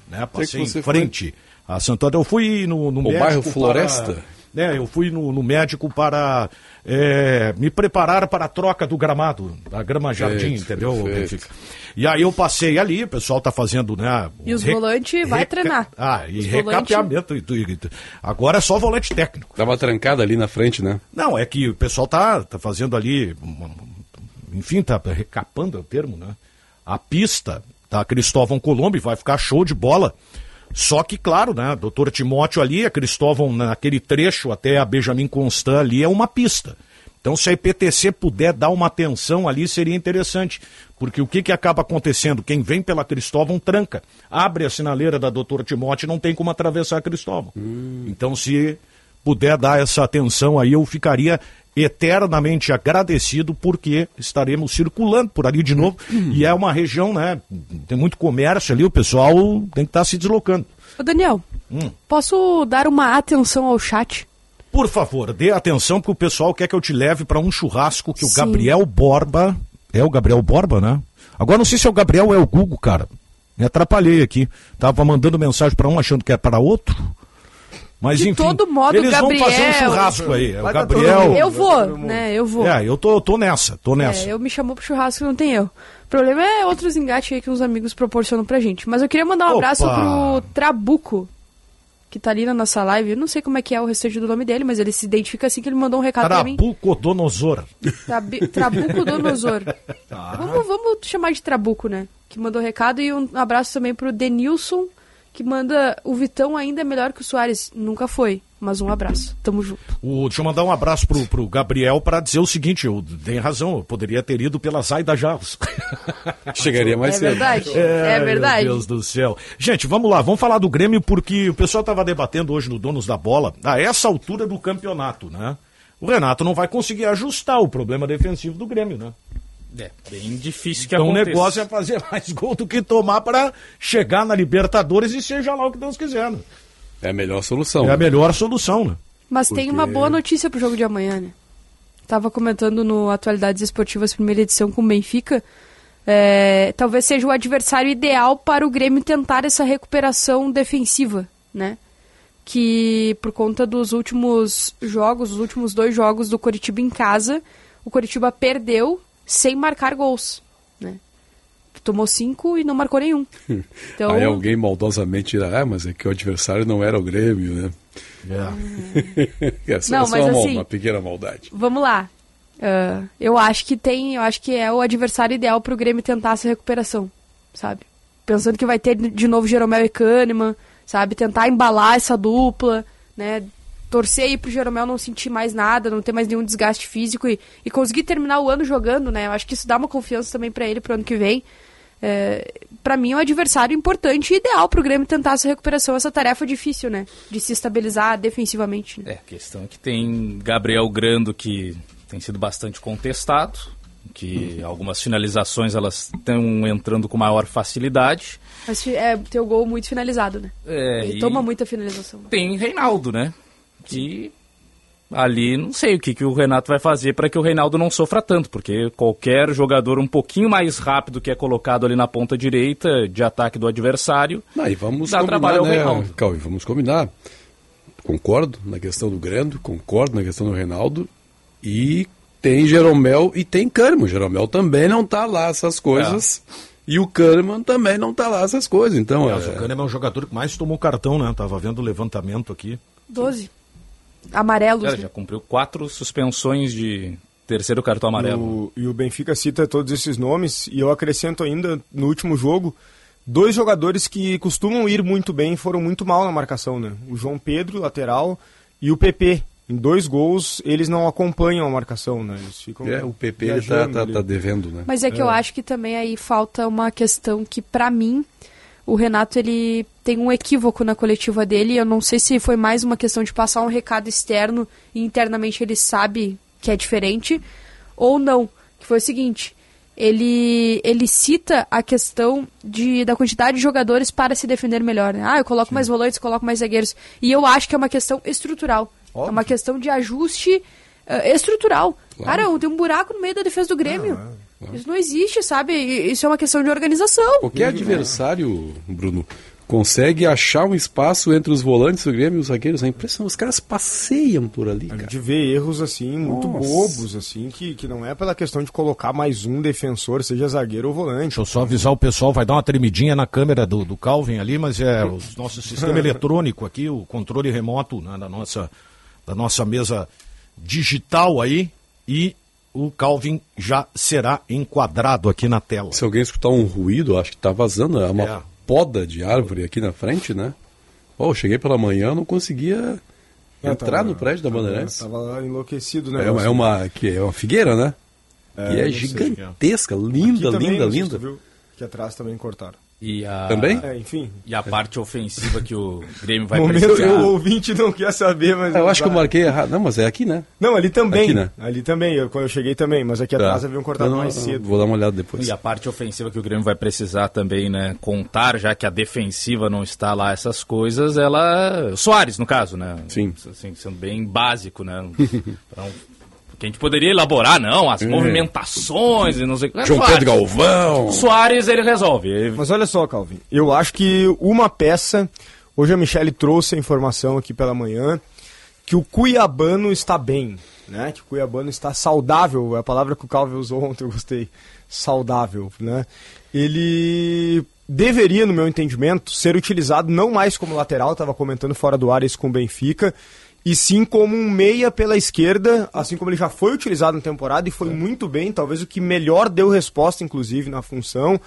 né? Passei em frente. Foi? A Santo André. Eu fui no, no o médico. bairro Floresta? Para, né, eu fui no, no médico para é, me preparar para a troca do gramado, da grama jardim, entendeu? Perfeito. E aí eu passei ali, o pessoal está fazendo, né? E os volantes vai treinar. Ah, e os recapeamento. Volante... Agora é só volante técnico. Tava trancada ali na frente, né? Não, é que o pessoal tá, tá fazendo ali, enfim, tá recapando é o termo, né? A pista da Cristóvão Colombo vai ficar show de bola. Só que, claro, né, doutor Timóteo ali, a Cristóvão naquele trecho até a Benjamin Constant ali é uma pista. Então, se a IPTC puder dar uma atenção ali, seria interessante. Porque o que, que acaba acontecendo? Quem vem pela Cristóvão tranca. Abre a sinaleira da doutora Timóteo não tem como atravessar a Cristóvão. Hum. Então, se puder dar essa atenção aí, eu ficaria eternamente agradecido porque estaremos circulando por ali de novo hum. e é uma região, né? Tem muito comércio ali, o pessoal tem que estar tá se deslocando. Ô Daniel, hum. posso dar uma atenção ao chat? Por favor, dê atenção porque o pessoal quer que eu te leve para um churrasco que Sim. o Gabriel Borba, é o Gabriel Borba, né? Agora não sei se é o Gabriel ou é o Google, cara. Me atrapalhei aqui. Tava mandando mensagem para um achando que é para outro. Mas de enfim, todo modo, eles Gabriel, vão fazer um churrasco aí. É o Gabriel. Eu vou, né? Eu vou. É, eu tô, tô nessa, tô nessa. É, eu me chamou pro churrasco não tem eu. O problema é outros engates aí que os amigos proporcionam pra gente. Mas eu queria mandar um Opa. abraço pro Trabuco, que tá ali na nossa live. Eu não sei como é que é o restante do nome dele, mas ele se identifica assim que ele mandou um recado Trabuco pra mim. Trabucodonosor. Trabi... Trabucodonosor. Tá. Vamos, vamos chamar de Trabuco, né? Que mandou recado. E um abraço também pro Denilson, que manda o Vitão ainda é melhor que o Soares. Nunca foi. Mas um abraço, tamo junto. O, deixa eu mandar um abraço pro, pro Gabriel para dizer o seguinte: eu tenho razão, eu poderia ter ido pela Zaida Jarros. Chegaria mais é cedo. Verdade, é, é verdade. Meu Deus do céu. Gente, vamos lá, vamos falar do Grêmio, porque o pessoal estava debatendo hoje no Donos da Bola, a essa altura do campeonato, né? O Renato não vai conseguir ajustar o problema defensivo do Grêmio, né? É, bem difícil que então aconteça. o negócio é fazer mais gol do que tomar para chegar na Libertadores e seja lá o que Deus quiser. Né? É a melhor solução. É né? a melhor solução, né? Mas Porque... tem uma boa notícia pro jogo de amanhã, né? Tava comentando no Atualidades Esportivas, primeira edição com o Benfica. É, talvez seja o adversário ideal para o Grêmio tentar essa recuperação defensiva, né? Que por conta dos últimos jogos, os últimos dois jogos do Coritiba em casa, o Coritiba perdeu sem marcar gols, né? Tomou cinco e não marcou nenhum. Então... Aí alguém maldosamente dirá, ah, mas é que o adversário não era o Grêmio, né? É. Essa, não, é uma, assim, uma pequena maldade. Vamos lá. Uh, eu acho que tem, eu acho que é o adversário ideal para o Grêmio tentar essa recuperação, sabe? Pensando que vai ter de novo Jeromel e Kahneman, sabe? Tentar embalar essa dupla, né? Torcer aí pro Jeromel não sentir mais nada, não ter mais nenhum desgaste físico e, e conseguir terminar o ano jogando, né? Eu acho que isso dá uma confiança também para ele pro ano que vem. É, para mim é um adversário importante e ideal pro Grêmio tentar essa recuperação, essa tarefa difícil, né? De se estabilizar defensivamente. Né? É, a questão é que tem Gabriel Grando que tem sido bastante contestado, que algumas finalizações elas estão entrando com maior facilidade. Mas é teu gol muito finalizado, né? É, Ele toma muita finalização. tem Reinaldo, né? Que ali não sei o que, que o Renato vai fazer para que o Reinaldo não sofra tanto, porque qualquer jogador um pouquinho mais rápido que é colocado ali na ponta direita de ataque do adversário, Não, e vamos dá trabalho combinar, ao né, Reinaldo. Cauê, vamos combinar. Concordo na questão do Grando, concordo na questão do Reinaldo. E tem Jeromel e tem Kahneman. O Jeromel também não tá lá essas coisas. E o Kahneman também não tá lá essas coisas. Então, Aliás, é... o Kahneman é o jogador que mais tomou cartão, né? Tava vendo o levantamento aqui. 12. Amarelos. Cara, né? já cumpriu quatro suspensões de terceiro cartão amarelo. O- e o Benfica cita todos esses nomes, e eu acrescento ainda, no último jogo, dois jogadores que costumam ir muito bem foram muito mal na marcação, né? O João Pedro, lateral, e o PP. Em dois gols, eles não acompanham a marcação, né? Eles ficam. É, o PP ele tá, tá, tá devendo, né? Mas é que eu acho que também aí falta uma questão que, pra mim, o Renato ele tem um equívoco na coletiva dele. Eu não sei se foi mais uma questão de passar um recado externo e internamente ele sabe que é diferente ou não. Que foi o seguinte: ele, ele cita a questão de, da quantidade de jogadores para se defender melhor. Né? Ah, eu coloco mais volantes, coloco mais zagueiros. E eu acho que é uma questão estrutural. É uma questão de ajuste eh, estrutural. Cara, tem um buraco no meio da defesa do Grêmio. Isso não existe, sabe? Isso é uma questão de organização. Qualquer adversário, Bruno, consegue achar um espaço entre os volantes do Grêmio e os zagueiros. É impressionante. Os caras passeiam por ali, cara. De ver erros assim, muito Nossa. bobos, assim, que, que não é pela questão de colocar mais um defensor, seja zagueiro ou volante. Deixa eu só avisar o pessoal, vai dar uma tremidinha na câmera do, do Calvin ali, mas é o nosso sistema eletrônico aqui, o controle remoto né, da, nossa, da nossa mesa digital aí, e o Calvin já será enquadrado aqui na tela. Se alguém escutar um ruído, acho que tá vazando. É uma É. poda de árvore aqui na frente, né? Oh, eu cheguei pela manhã, não conseguia É, entrar tava- no prédio da Bandeirantes. Tava enlouquecido, né? É uma, é uma, que é uma figueira, né? É, que é gigantesca, linda, linda, linda. viu, que atrás também cortaram. E a... Também? É, enfim. E a parte ofensiva que o Grêmio vai momento precisar. o ouvinte não quer saber, mas. Ah, eu acho que eu marquei errado. Não, mas é aqui, né? Não, ali também. Aqui, né? Ali também, eu, quando eu cheguei também, mas aqui atrás Tá. haviam cortado Não, não, mais cedo. Vou dar uma olhada depois. E a parte ofensiva que o Grêmio vai precisar também, né? Contar, já que a defensiva não está lá, essas coisas, ela. Soares, no caso, né? Sim. Assim, sendo bem básico, né? Não- Porque a gente poderia elaborar, não, as É. movimentações e não sei o que. João Soares. Pedro Galvão. Soares, ele resolve. Mas olha só, Calvin, eu acho que uma peça. Hoje a Michele trouxe a informação aqui pela manhã que o Cuiabano está bem, né? Que o Cuiabano está saudável, é a palavra que o Calvin usou ontem, eu gostei. Saudável, né? Ele deveria, no meu entendimento, ser utilizado não mais como lateral, estava comentando fora do ar isso com o Benfica, e sim como um meia pela esquerda, assim como ele já foi utilizado na temporada e foi muito bem, talvez o que melhor deu resposta, inclusive, na função.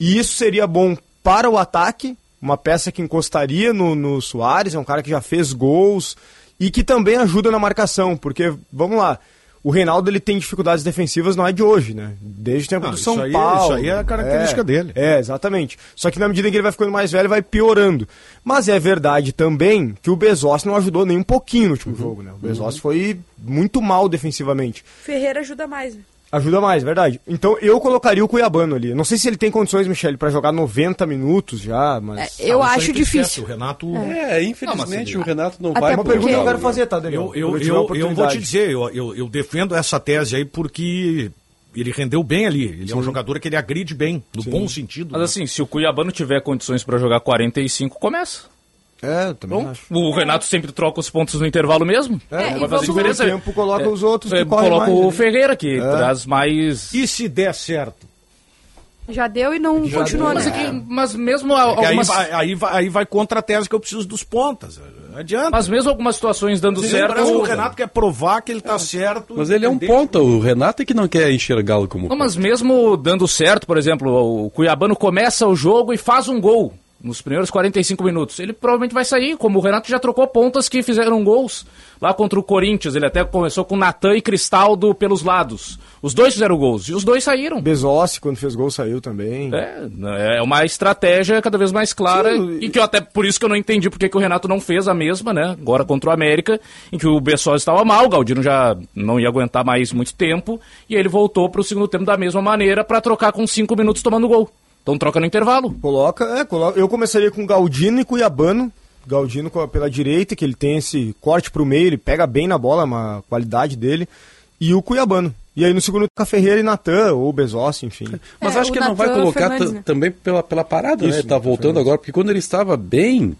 E isso seria bom para o ataque, uma peça que encostaria no, no Soares, é um cara que já fez gols e que também ajuda na marcação, porque, vamos lá, o Reinaldo ele tem dificuldades defensivas, não é de hoje, né? Desde o tempo Não, do isso São aí- Paulo. isso aí é a característica É, dele. É, exatamente. Só que na medida em que ele vai ficando mais velho, vai piorando. Mas é verdade também que o Bezos não ajudou nem um pouquinho no último jogo, né? O Bezos foi muito mal defensivamente. Ferreira ajuda mais, né? Ajuda mais, verdade. Então eu colocaria o Cuiabano ali. Não sei se ele tem condições, Michele, pra jogar 90 minutos já, mas. É, eu Ah, acho difícil. O Renato. É, infelizmente o Renato não Até vai Uma pergunta que eu quero o- fazer, tá, Daniel? Eu, eu, eu, eu vou te dizer, eu, eu, eu defendo essa tese aí porque ele rendeu bem ali. Ele é um jogador que ele agride bem, no bom sentido. Mas né? assim, se o Cuiabano tiver condições pra jogar 45, começa. É, eu também Bom, acho. o Renato sempre troca os pontos no intervalo mesmo. É, Não vai fazer no diferença. tempo, coloca os outros que é, Coloca mais o ali. Ferreira, que É. traz mais. E se der certo? Já deu e não Já continua, deu, Mas, né? é que- mas mesmo aí, algumas. vai, aí, vai, aí vai contra a tese que eu preciso dos pontas. Não adianta. Mas mesmo algumas situações dando Sim, certo. parece que o Renato quer provar que ele tá certo. Mas ele é um ponta, o Renato é que não quer enxergá-lo como Não, mas mesmo dando certo, por exemplo, o Cuiabano começa o jogo e faz um gol. Nos primeiros 45 minutos, ele provavelmente vai sair, como o Renato já trocou pontas que fizeram gols lá contra o Corinthians. Ele até começou com Natan e Cristaldo pelos lados. Os dois fizeram gols e os dois saíram. Bezossi, quando fez gol, saiu também. É, é uma estratégia cada vez mais clara Sim, e que eu até por isso que eu não entendi porque que o Renato não fez a mesma, né? Agora contra o América, em que o Bessosa estava mal, o Galdino já não ia aguentar mais muito tempo e ele voltou para o segundo tempo da mesma maneira para trocar com cinco minutos tomando gol. Então troca no intervalo. Coloca, é, coloca. Eu começaria com Galdino e Cuiabano. Galdino pela direita, que ele tem esse corte pro meio, ele pega bem na bola, uma qualidade dele. E o Cuiabano. E aí no segundo, com a Ferreira e Natan, ou Bezossi, enfim. Mas É, acho o que ele não vai Natan colocar Fernandes, né? também pela, pela parada, né? Isso, Ele tá voltando Fernandes. agora, porque quando ele estava bem,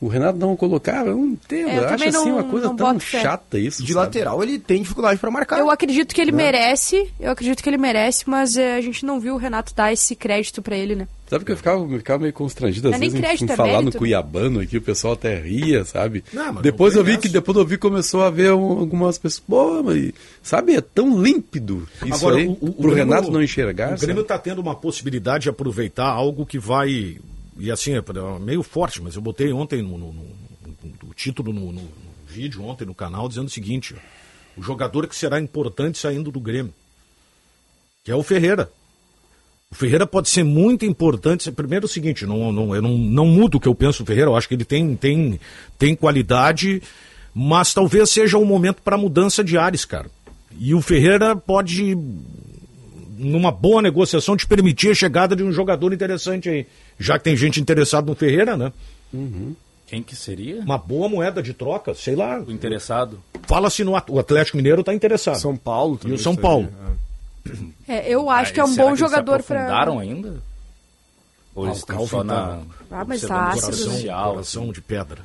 o Renato não colocava, eu não entendo. É, eu eu acho assim não- uma coisa tão chata isso. De sabe? lateral ele tem dificuldade pra marcar. Eu acredito que ele Né? merece, eu acredito que ele merece, mas é, a gente não viu o Renato dar esse crédito pra ele, né? Sabe que eu ficava, eu ficava meio constrangido às Não é nem vezes em- crédito, em, é falar mérito, no né? Cuiabano aqui, o pessoal até ria, sabe? Não, depois não eu vi que depois eu vi começou a ver um- algumas pessoas, pô, mas sabe, é tão límpido isso Agora, aí, o, o, pro o Renato Grêmio- não enxergar. O Grêmio sabe? está tendo uma possibilidade de aproveitar algo que vai. E assim, é meio forte, mas eu botei ontem no, no- no- no- o título no, no- vídeo, ontem no canal, dizendo o seguinte: o jogador que será importante saindo do Grêmio, que é o Ferreira. O Ferreira pode ser muito importante. Primeiro é o seguinte, não, não, eu não, não mudo o que eu penso do Ferreira, eu acho que ele tem, tem, tem qualidade, mas talvez seja um momento para mudança de ares, cara. E o Ferreira pode, numa boa negociação, te permitir a chegada de um jogador interessante aí. Já que tem gente interessada no Ferreira, né? Quem que seria? Uma boa moeda de troca, sei lá. O interessado. Fala-se no o Atlético Mineiro está interessado. São Paulo E também o São Paulo. É, eu acho Ah, que é um bom jogador se pra. aprofundaram ainda? Ou eles Ah, o estão só na... tá- Ah, mas tá o ácido, coração Coração de pedra.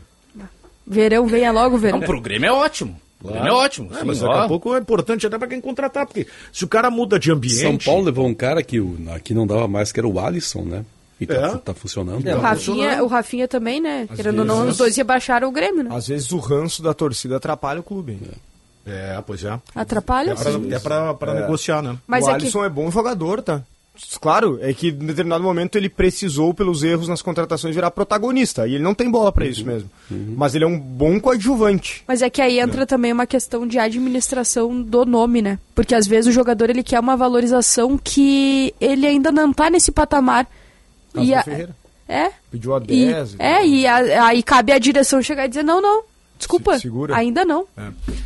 Verão, venha logo, verão. Não, pro Grêmio é ótimo. O Grêmio é ótimo. É, sim, mas ó. daqui a pouco é importante até para quem contratar, porque se o cara muda de ambiente. São Paulo levou um cara que aqui não dava mais, que era o Alisson, né? E tá, É. tá funcionando. o, Rafinha, o Rafinha também, né? Querendo ou não, os dois rebaixaram o Grêmio, né? Às vezes o ranço da torcida atrapalha o clube. É, pois é. Atrapalha? É pra, é pra, pra É. negociar, né? Mas o é que- Alisson é bom jogador, tá? Claro, é que em determinado momento ele precisou, pelos erros nas contratações, virar protagonista. E ele não tem bola pra isso mesmo. Mas ele é um bom coadjuvante. Mas é que aí entra também uma questão de administração do nome, né? Porque às vezes o jogador ele quer uma valorização que ele ainda não tá nesse patamar. Caso E a- Ferreira. É. Pediu a E, 10. e é, e a- aí cabe a direção chegar e dizer, não, não, desculpa, Se- segura. ainda não.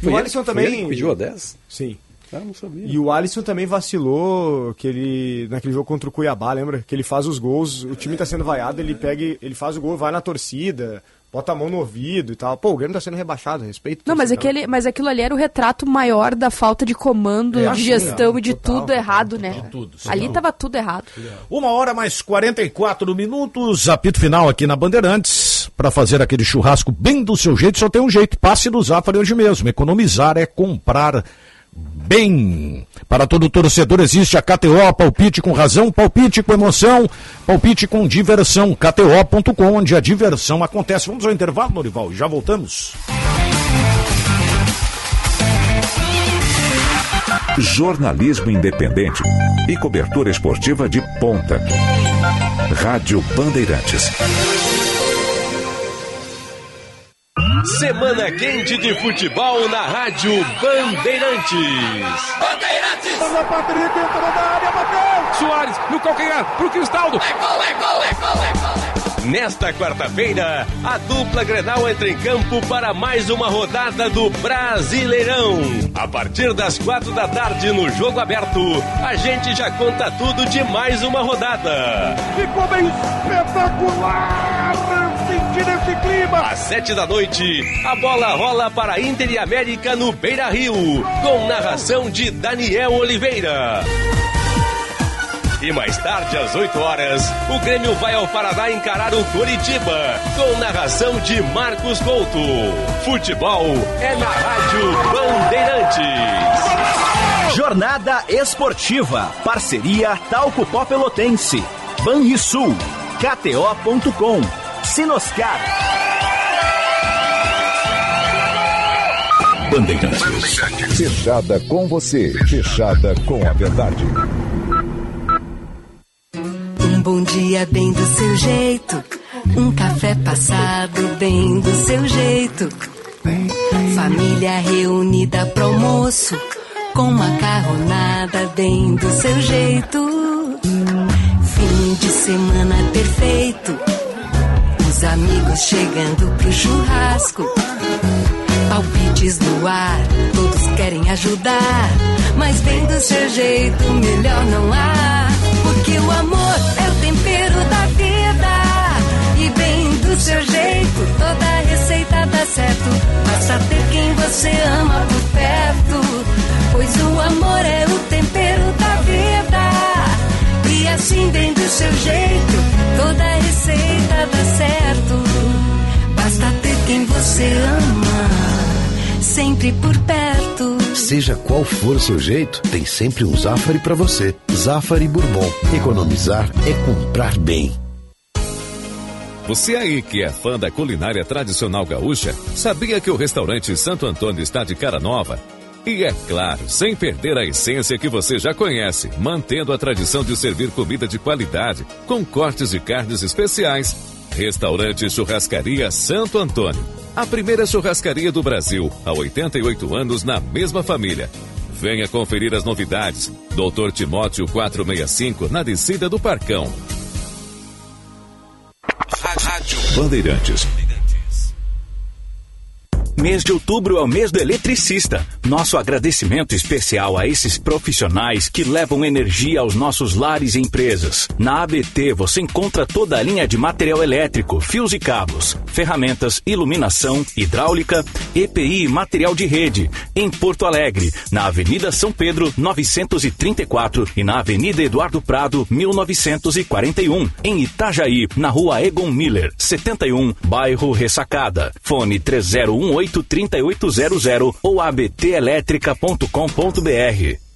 E o Alisson também. pediu a 10? Sim. Ah, não sabia. E o Alisson também vacilou que ele, naquele jogo contra o Cuiabá, lembra? Que ele faz os gols, o time tá sendo vaiado, ele pega, ele faz o gol, vai na torcida, bota a mão no ouvido e tal. Pô, o Grêmio tá sendo rebaixado, respeito. Não, mas, aquele, mas aquilo ali era o retrato maior da falta de comando, É, de sim, gestão e de total, tudo errado, né? de tudo, sim, ali não. tava tudo errado. Uma hora mais 44 minutos, apito final aqui na Bandeirantes. Para fazer aquele churrasco bem do seu jeito, só tem um jeito. Passe no Zafari hoje mesmo. Economizar é comprar bem. Para todo torcedor existe a KTO, palpite com razão, palpite com emoção, palpite com diversão. KTO.com, onde a diversão acontece. Vamos ao intervalo, Norival, já voltamos. Jornalismo independente e cobertura esportiva de ponta. Rádio Bandeirantes. Semana quente de futebol na Rádio Bandeirantes. Bandeirantes! Olha Patrick, entrou na área, bateu! Soares, no calcanhar, pro Cristaldo. É gol, é gol, é gol, é gol! Nesta quarta-feira, a dupla Grenal entra em campo para mais uma rodada do Brasileirão. A partir das quatro da tarde no Jogo Aberto, a gente já conta tudo de mais uma rodada. Ficou bem espetacular! Sentindo esse clima! Às sete da noite, a bola rola para Inter e América no Beira Rio, com narração de Daniel Oliveira. E mais tarde, às 8 horas, o Grêmio vai ao Paraná encarar o Coritiba, com narração de Marcos Couto. Futebol é na Rádio Bandeirantes. Jornada Esportiva. Parceria Talco Pó Pelotense. Banrisul. KTO.com. Sinoscar. Bandeirantes. Fechada com você. Fechada com a verdade. Um bom dia bem do seu jeito. Um café passado bem do seu jeito. Família reunida pro almoço. Com macarronada bem do seu jeito. Fim de semana perfeito. Os amigos chegando pro churrasco. Palpites no ar, todos querem ajudar. Mas bem do seu jeito, melhor não há. Porque o amor é o tempero da vida. E bem do seu jeito, toda receita dá certo. Basta ter quem você ama por perto. Pois o amor é o tempero da vida. E assim, bem do seu jeito, toda receita dá certo. Basta ter quem você ama, sempre por perto. Seja qual for seu jeito, tem sempre um Zafari para você. Zafari Bourbon. Economizar é comprar bem. Você aí que é fã da culinária tradicional gaúcha, sabia que o restaurante Santo Antônio está de cara nova? E é claro, sem perder a essência que você já conhece, mantendo a tradição de servir comida de qualidade, com cortes de carnes especiais. Restaurante Churrascaria Santo Antônio. A primeira churrascaria do Brasil, há 88 anos na mesma família. Venha conferir as novidades. Doutor Timóteo 465, na descida do Parcão. Rádio Bandeirantes. Mês de outubro é o mês do eletricista. Nosso agradecimento especial a esses profissionais que levam energia aos nossos lares e empresas. Na ABT você encontra toda a linha de material elétrico, fios e cabos, ferramentas, iluminação, hidráulica, EPI e material de rede. Em Porto Alegre, na Avenida São Pedro, 934 e na Avenida Eduardo Prado, 1941. Em Itajaí, na Rua Egon Miller, 71, bairro Ressacada. Fone 3018 3800 ou abtelétrica.com.br.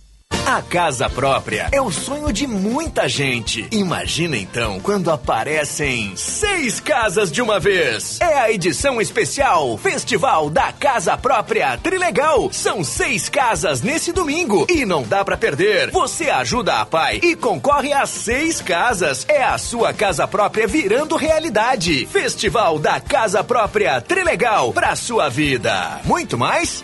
A casa própria é o sonho de muita gente. Imagina então quando aparecem seis casas de uma vez. É a edição especial Festival da Casa Própria Trilegal. São seis casas nesse domingo e não dá para perder. Você ajuda a pai e concorre a seis casas. É a sua casa própria virando realidade. Festival da Casa Própria Trilegal para sua vida. Muito mais?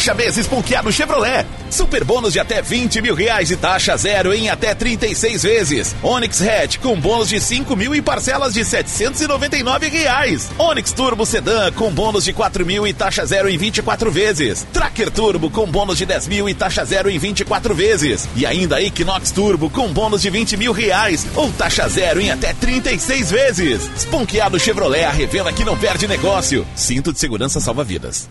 Fecha mês esponqueado Chevrolet. Super bônus de até 20 mil reais e taxa zero em até 36 vezes. Onix Hatch com bônus de 5 mil e parcelas de 799 reais. Onix Turbo Sedan com bônus de 4 mil e taxa zero em 24 vezes. Tracker Turbo com bônus de 10 mil e taxa zero em 24 vezes. E ainda Equinox Turbo com bônus de 20 mil reais ou taxa zero em até 36 vezes. Esponqueado Chevrolet, a revenda que não perde negócio. Cinto de segurança salva vidas.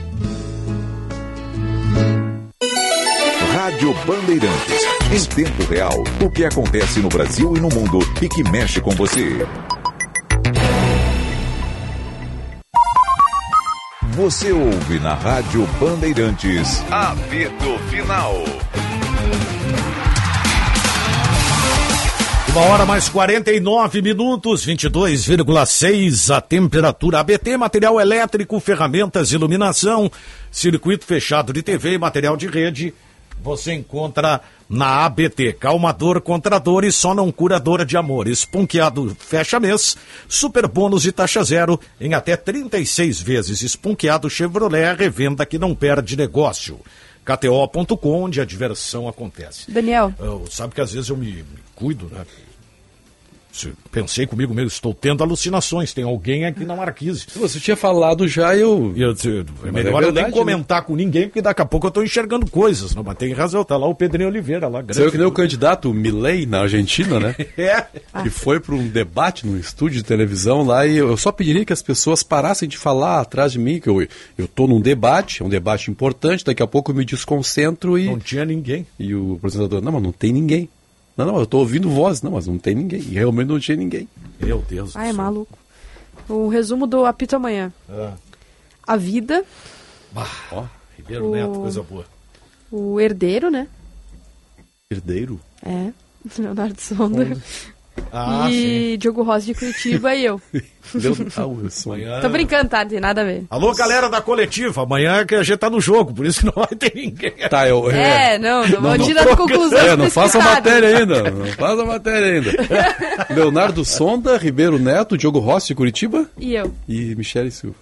Rádio Bandeirantes. Em tempo real, o que acontece no Brasil e no mundo e que mexe com você. Você ouve na Rádio Bandeirantes. Apito Final. Uma hora mais 49 minutos, 22,6 a temperatura. ABT, material elétrico, ferramentas, iluminação, circuito fechado de TV e material de rede. Você encontra na ABT. Calmador contra dores, só não curadora de amor. Esponqueado fecha mês. Super bônus de taxa zero em até 36 vezes. Esponqueado Chevrolet, revenda que não perde negócio. KTO.com, onde a diversão acontece. Daniel. Eu, sabe que às vezes eu me, me cuido, né? Se- Pensei comigo mesmo, estou tendo alucinações, tem alguém aqui na marquise. Você tinha falado já, eu. E eu disse, é Mas melhor é eu nem né? comentar com ninguém, porque daqui a pouco eu estou enxergando coisas. Não, mas tem razão, tá lá o Pedrinho Oliveira lá. grande Saiu que nem o candidato Milley na Argentina, né? É. Que foi para um debate no estúdio de televisão lá e eu só pediria que as pessoas parassem de falar atrás de mim, que eu, eu tô num debate, é um debate importante, daqui a pouco eu me desconcentro e. Não tinha ninguém. E o apresentador, não, mas não tem ninguém. Não, não, eu tô ouvindo voz, não, mas não tem ninguém. E realmente não tinha ninguém. Meu Deus. Ah, é maluco. O resumo do apito amanhã. Ah. A vida, Ó, Ribeiro O- Neto, coisa boa. o herdeiro, né? Herdeiro? É. Leonardo Sonda. Ah, e Diogo Rossi de Curitiba e eu. Ah, sonho. Tô brincando, tá? Não tem nada a ver. Alô, galera da coletiva, amanhã é que a gente tá no jogo, por isso que não vai ter ninguém. Tá, eu. É, não, não vou não, tirando conclusões É, não faça a matéria ainda. Não faça a matéria ainda. Leonardo Sonda, Ribeiro Neto, Diogo Rossi de Curitiba E eu. e Michele Silva.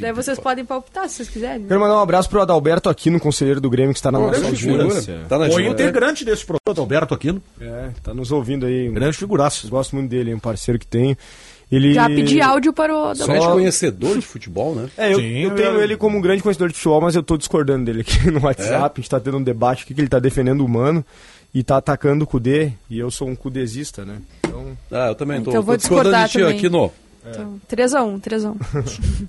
Daí vocês podem palpitar se vocês quiserem. Quero mandar um abraço pro Adalberto Aquino, conselheiro do Grêmio, que está na nossa grande figura. audiência. Tá na Foi junta. integrante desse programa, Alberto Aquino. É, tá nos ouvindo aí. Grande figuraço. Gosto muito dele, é um parceiro que tenho. Ele... Já pedi áudio para o Só é conhecedor de futebol, né? É, eu, Sim, eu tenho eu- ele como um grande conhecedor de futebol, mas eu tô discordando dele aqui no WhatsApp. A gente tá tendo um debate aqui que ele tá defendendo o humano e tá atacando o Cudê. E eu sou um cudesista, né? Então. Ah, eu também tô, Então eu vou tô discordando discordar de ti também. aqui no. Então, 3x1, 3x1.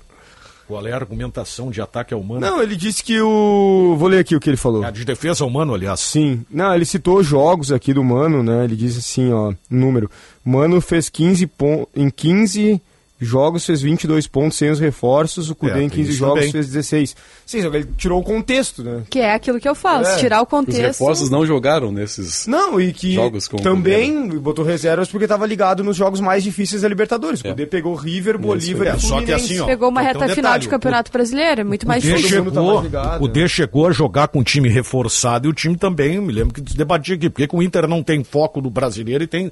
Qual é a argumentação de ataque ao humano? Não, ele disse que o. Vou ler aqui o que ele falou. É de defesa humano, aliás. Sim. Não, ele citou jogos aqui do Mano, né? Ele disse assim, ó, número. Mano fez 15 pontos. Em 15 jogos fez 22 pontos sem os reforços, o Cudê É, em tem 15 isso jogos também. fez 16. Sim, só que ele tirou o contexto, né? Que é aquilo que eu falo. É. Se tirar o Os contexto. reforços não jogaram nesses. Não, e que Jogos com o também botou reservas porque estava ligado nos jogos mais difíceis da Libertadores. O Cudê pegou River, Bolívar É, e só que assim, ó, Pegou uma um reta final de o- Campeonato Brasileiro. É muito mais o difícil. tá chegou, mais ligado, o né? D chegou a jogar com um time reforçado e o time também, me lembro que debatia aqui, porque que o Inter não tem foco no brasileiro e tem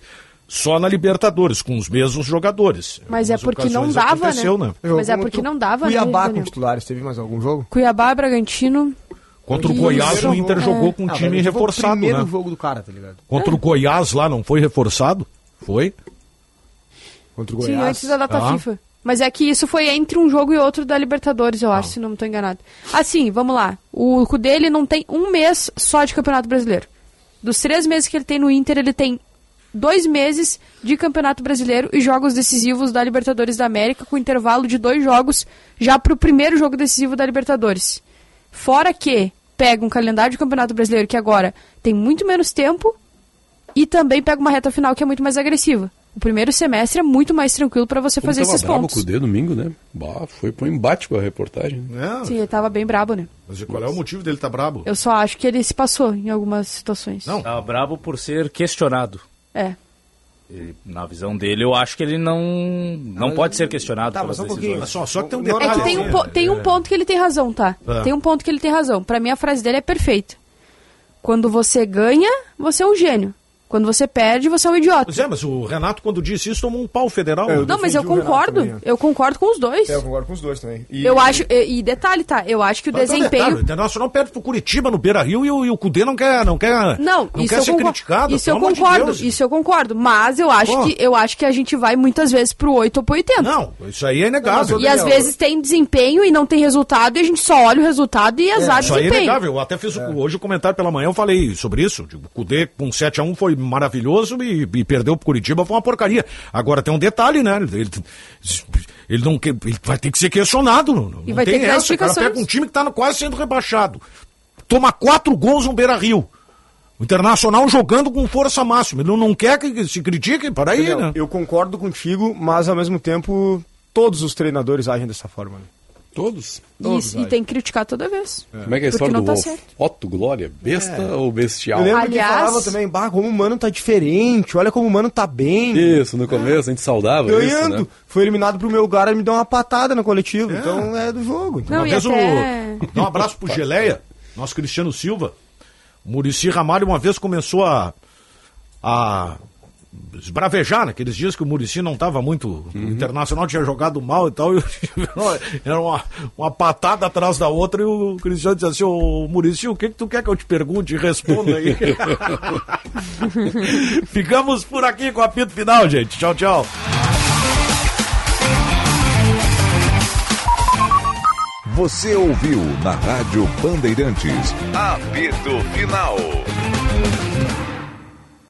só na Libertadores, com os mesmos jogadores. Mas é porque não ocasiões dava, aconteceu, né? Jogou Mas é porque não dava, né, Cuiabá com Daniel? titulares. Teve mais algum jogo? Cuiabá, Bragantino. Contra o Isso. Goiás, o Inter É. jogou com um Ah, time jogou o reforçado, primeiro né? jogo do cara, tá ligado? Contra o Goiás lá, não foi reforçado? Foi? Contra o Sim, Goiás. antes da data Ah. FIFA. Mas é que isso foi entre um jogo e outro da Libertadores, eu acho, se não me tô enganado. Assim, vamos lá. O Cudê, ele não tem um mês só de Campeonato Brasileiro. Dos três meses que ele tem no Inter, ele tem dois meses de Campeonato Brasileiro e jogos decisivos da Libertadores da América, com intervalo de dois jogos já pro primeiro jogo decisivo da Libertadores. Fora que pega um calendário de Campeonato Brasileiro que agora tem muito menos tempo e também pega uma reta final que é muito mais agressiva. O primeiro semestre é muito mais tranquilo para você Como fazer tava esses bravo pontos. com o D domingo, né? Bah, foi pro embate com a reportagem. É, Sim, ele tava bem brabo, né? mas qual é o motivo dele estar brabo? Eu só acho que ele se passou em algumas situações. Não. Tá brabo por ser questionado. É. Ele, na visão dele, eu acho que ele não, não pode ser questionado Tá, mas um pouquinho. Só, só que tem um detalhe. É que tem um, po- tem um ponto que ele tem razão, tá? É. Tem um ponto que ele tem razão. Pra mim, a frase dele é perfeita. Quando você ganha, você é um gênio. Quando você perde, você é um idiota. Pois é, mas o Renato, quando disse isso, tomou um pau federal. É, eu Não, mas eu concordo. Eu concordo com os dois. É, eu concordo com os dois também. E- Eu acho. E, e detalhe, tá? Eu acho que o Mas um desempenho. detalhe, o Internacional perde pro Curitiba no Beira Rio e o, e o Cudê não quer, não quer, Não, não isso quer eu ser concordo. criticado. Isso eu de concordo, Deus. isso eu concordo. Mas eu acho Pô. que eu acho que a gente vai muitas vezes pro 8 ou pro 80. Não, isso aí é inegável. E às vezes tem desempenho e não tem resultado, e a gente só olha o resultado e azar Isso aí é desempenho. inegável. Eu até fiz o- hoje o comentário pela manhã, eu falei sobre isso. Digo, O Cudê com 7x1 foi maravilhoso e, e perdeu pro Curitiba, foi uma porcaria. Agora tem um detalhe, né? Ele, ele não quer- ele vai ter que ser questionado. Não, E vai ter tem essa. O cara pega um time que tá quase sendo rebaixado. Toma quatro gols no Beira Rio. O Internacional jogando com força máxima. Ele não, quer que se critique, para aí, né? Eu concordo contigo, mas ao mesmo tempo todos os treinadores agem dessa forma. Né? Todos? Isso, e tem que criticar toda vez. Como é que é a Porque história não do tá Otto? certo. Otto Glória? Besta ou bestial? Eu lembro Aliás- que falava também, bah, como o Mano tá diferente, olha como o Mano tá bem. Isso, no começo a gente saudava Ganhando. isso, né? Foi eliminado pro meu lugar, ele me deu uma patada no coletivo. Então é do jogo. Não, Uma e vez até- o... Dá um abraço pro Geleia, nosso Cristiano Silva. O Murici Ramalho uma vez começou a, a esbravejar naqueles dias que o Murici não estava muito. O Internacional tinha jogado mal e tal. E era uma, uma patada atrás da outra e o Cristiano disse assim: Ô Murici, o que, que tu quer que eu te pergunte e responda aí? Ficamos por aqui com o apito final, gente. Tchau, tchau. Você ouviu na Rádio Bandeirantes. Apito Final.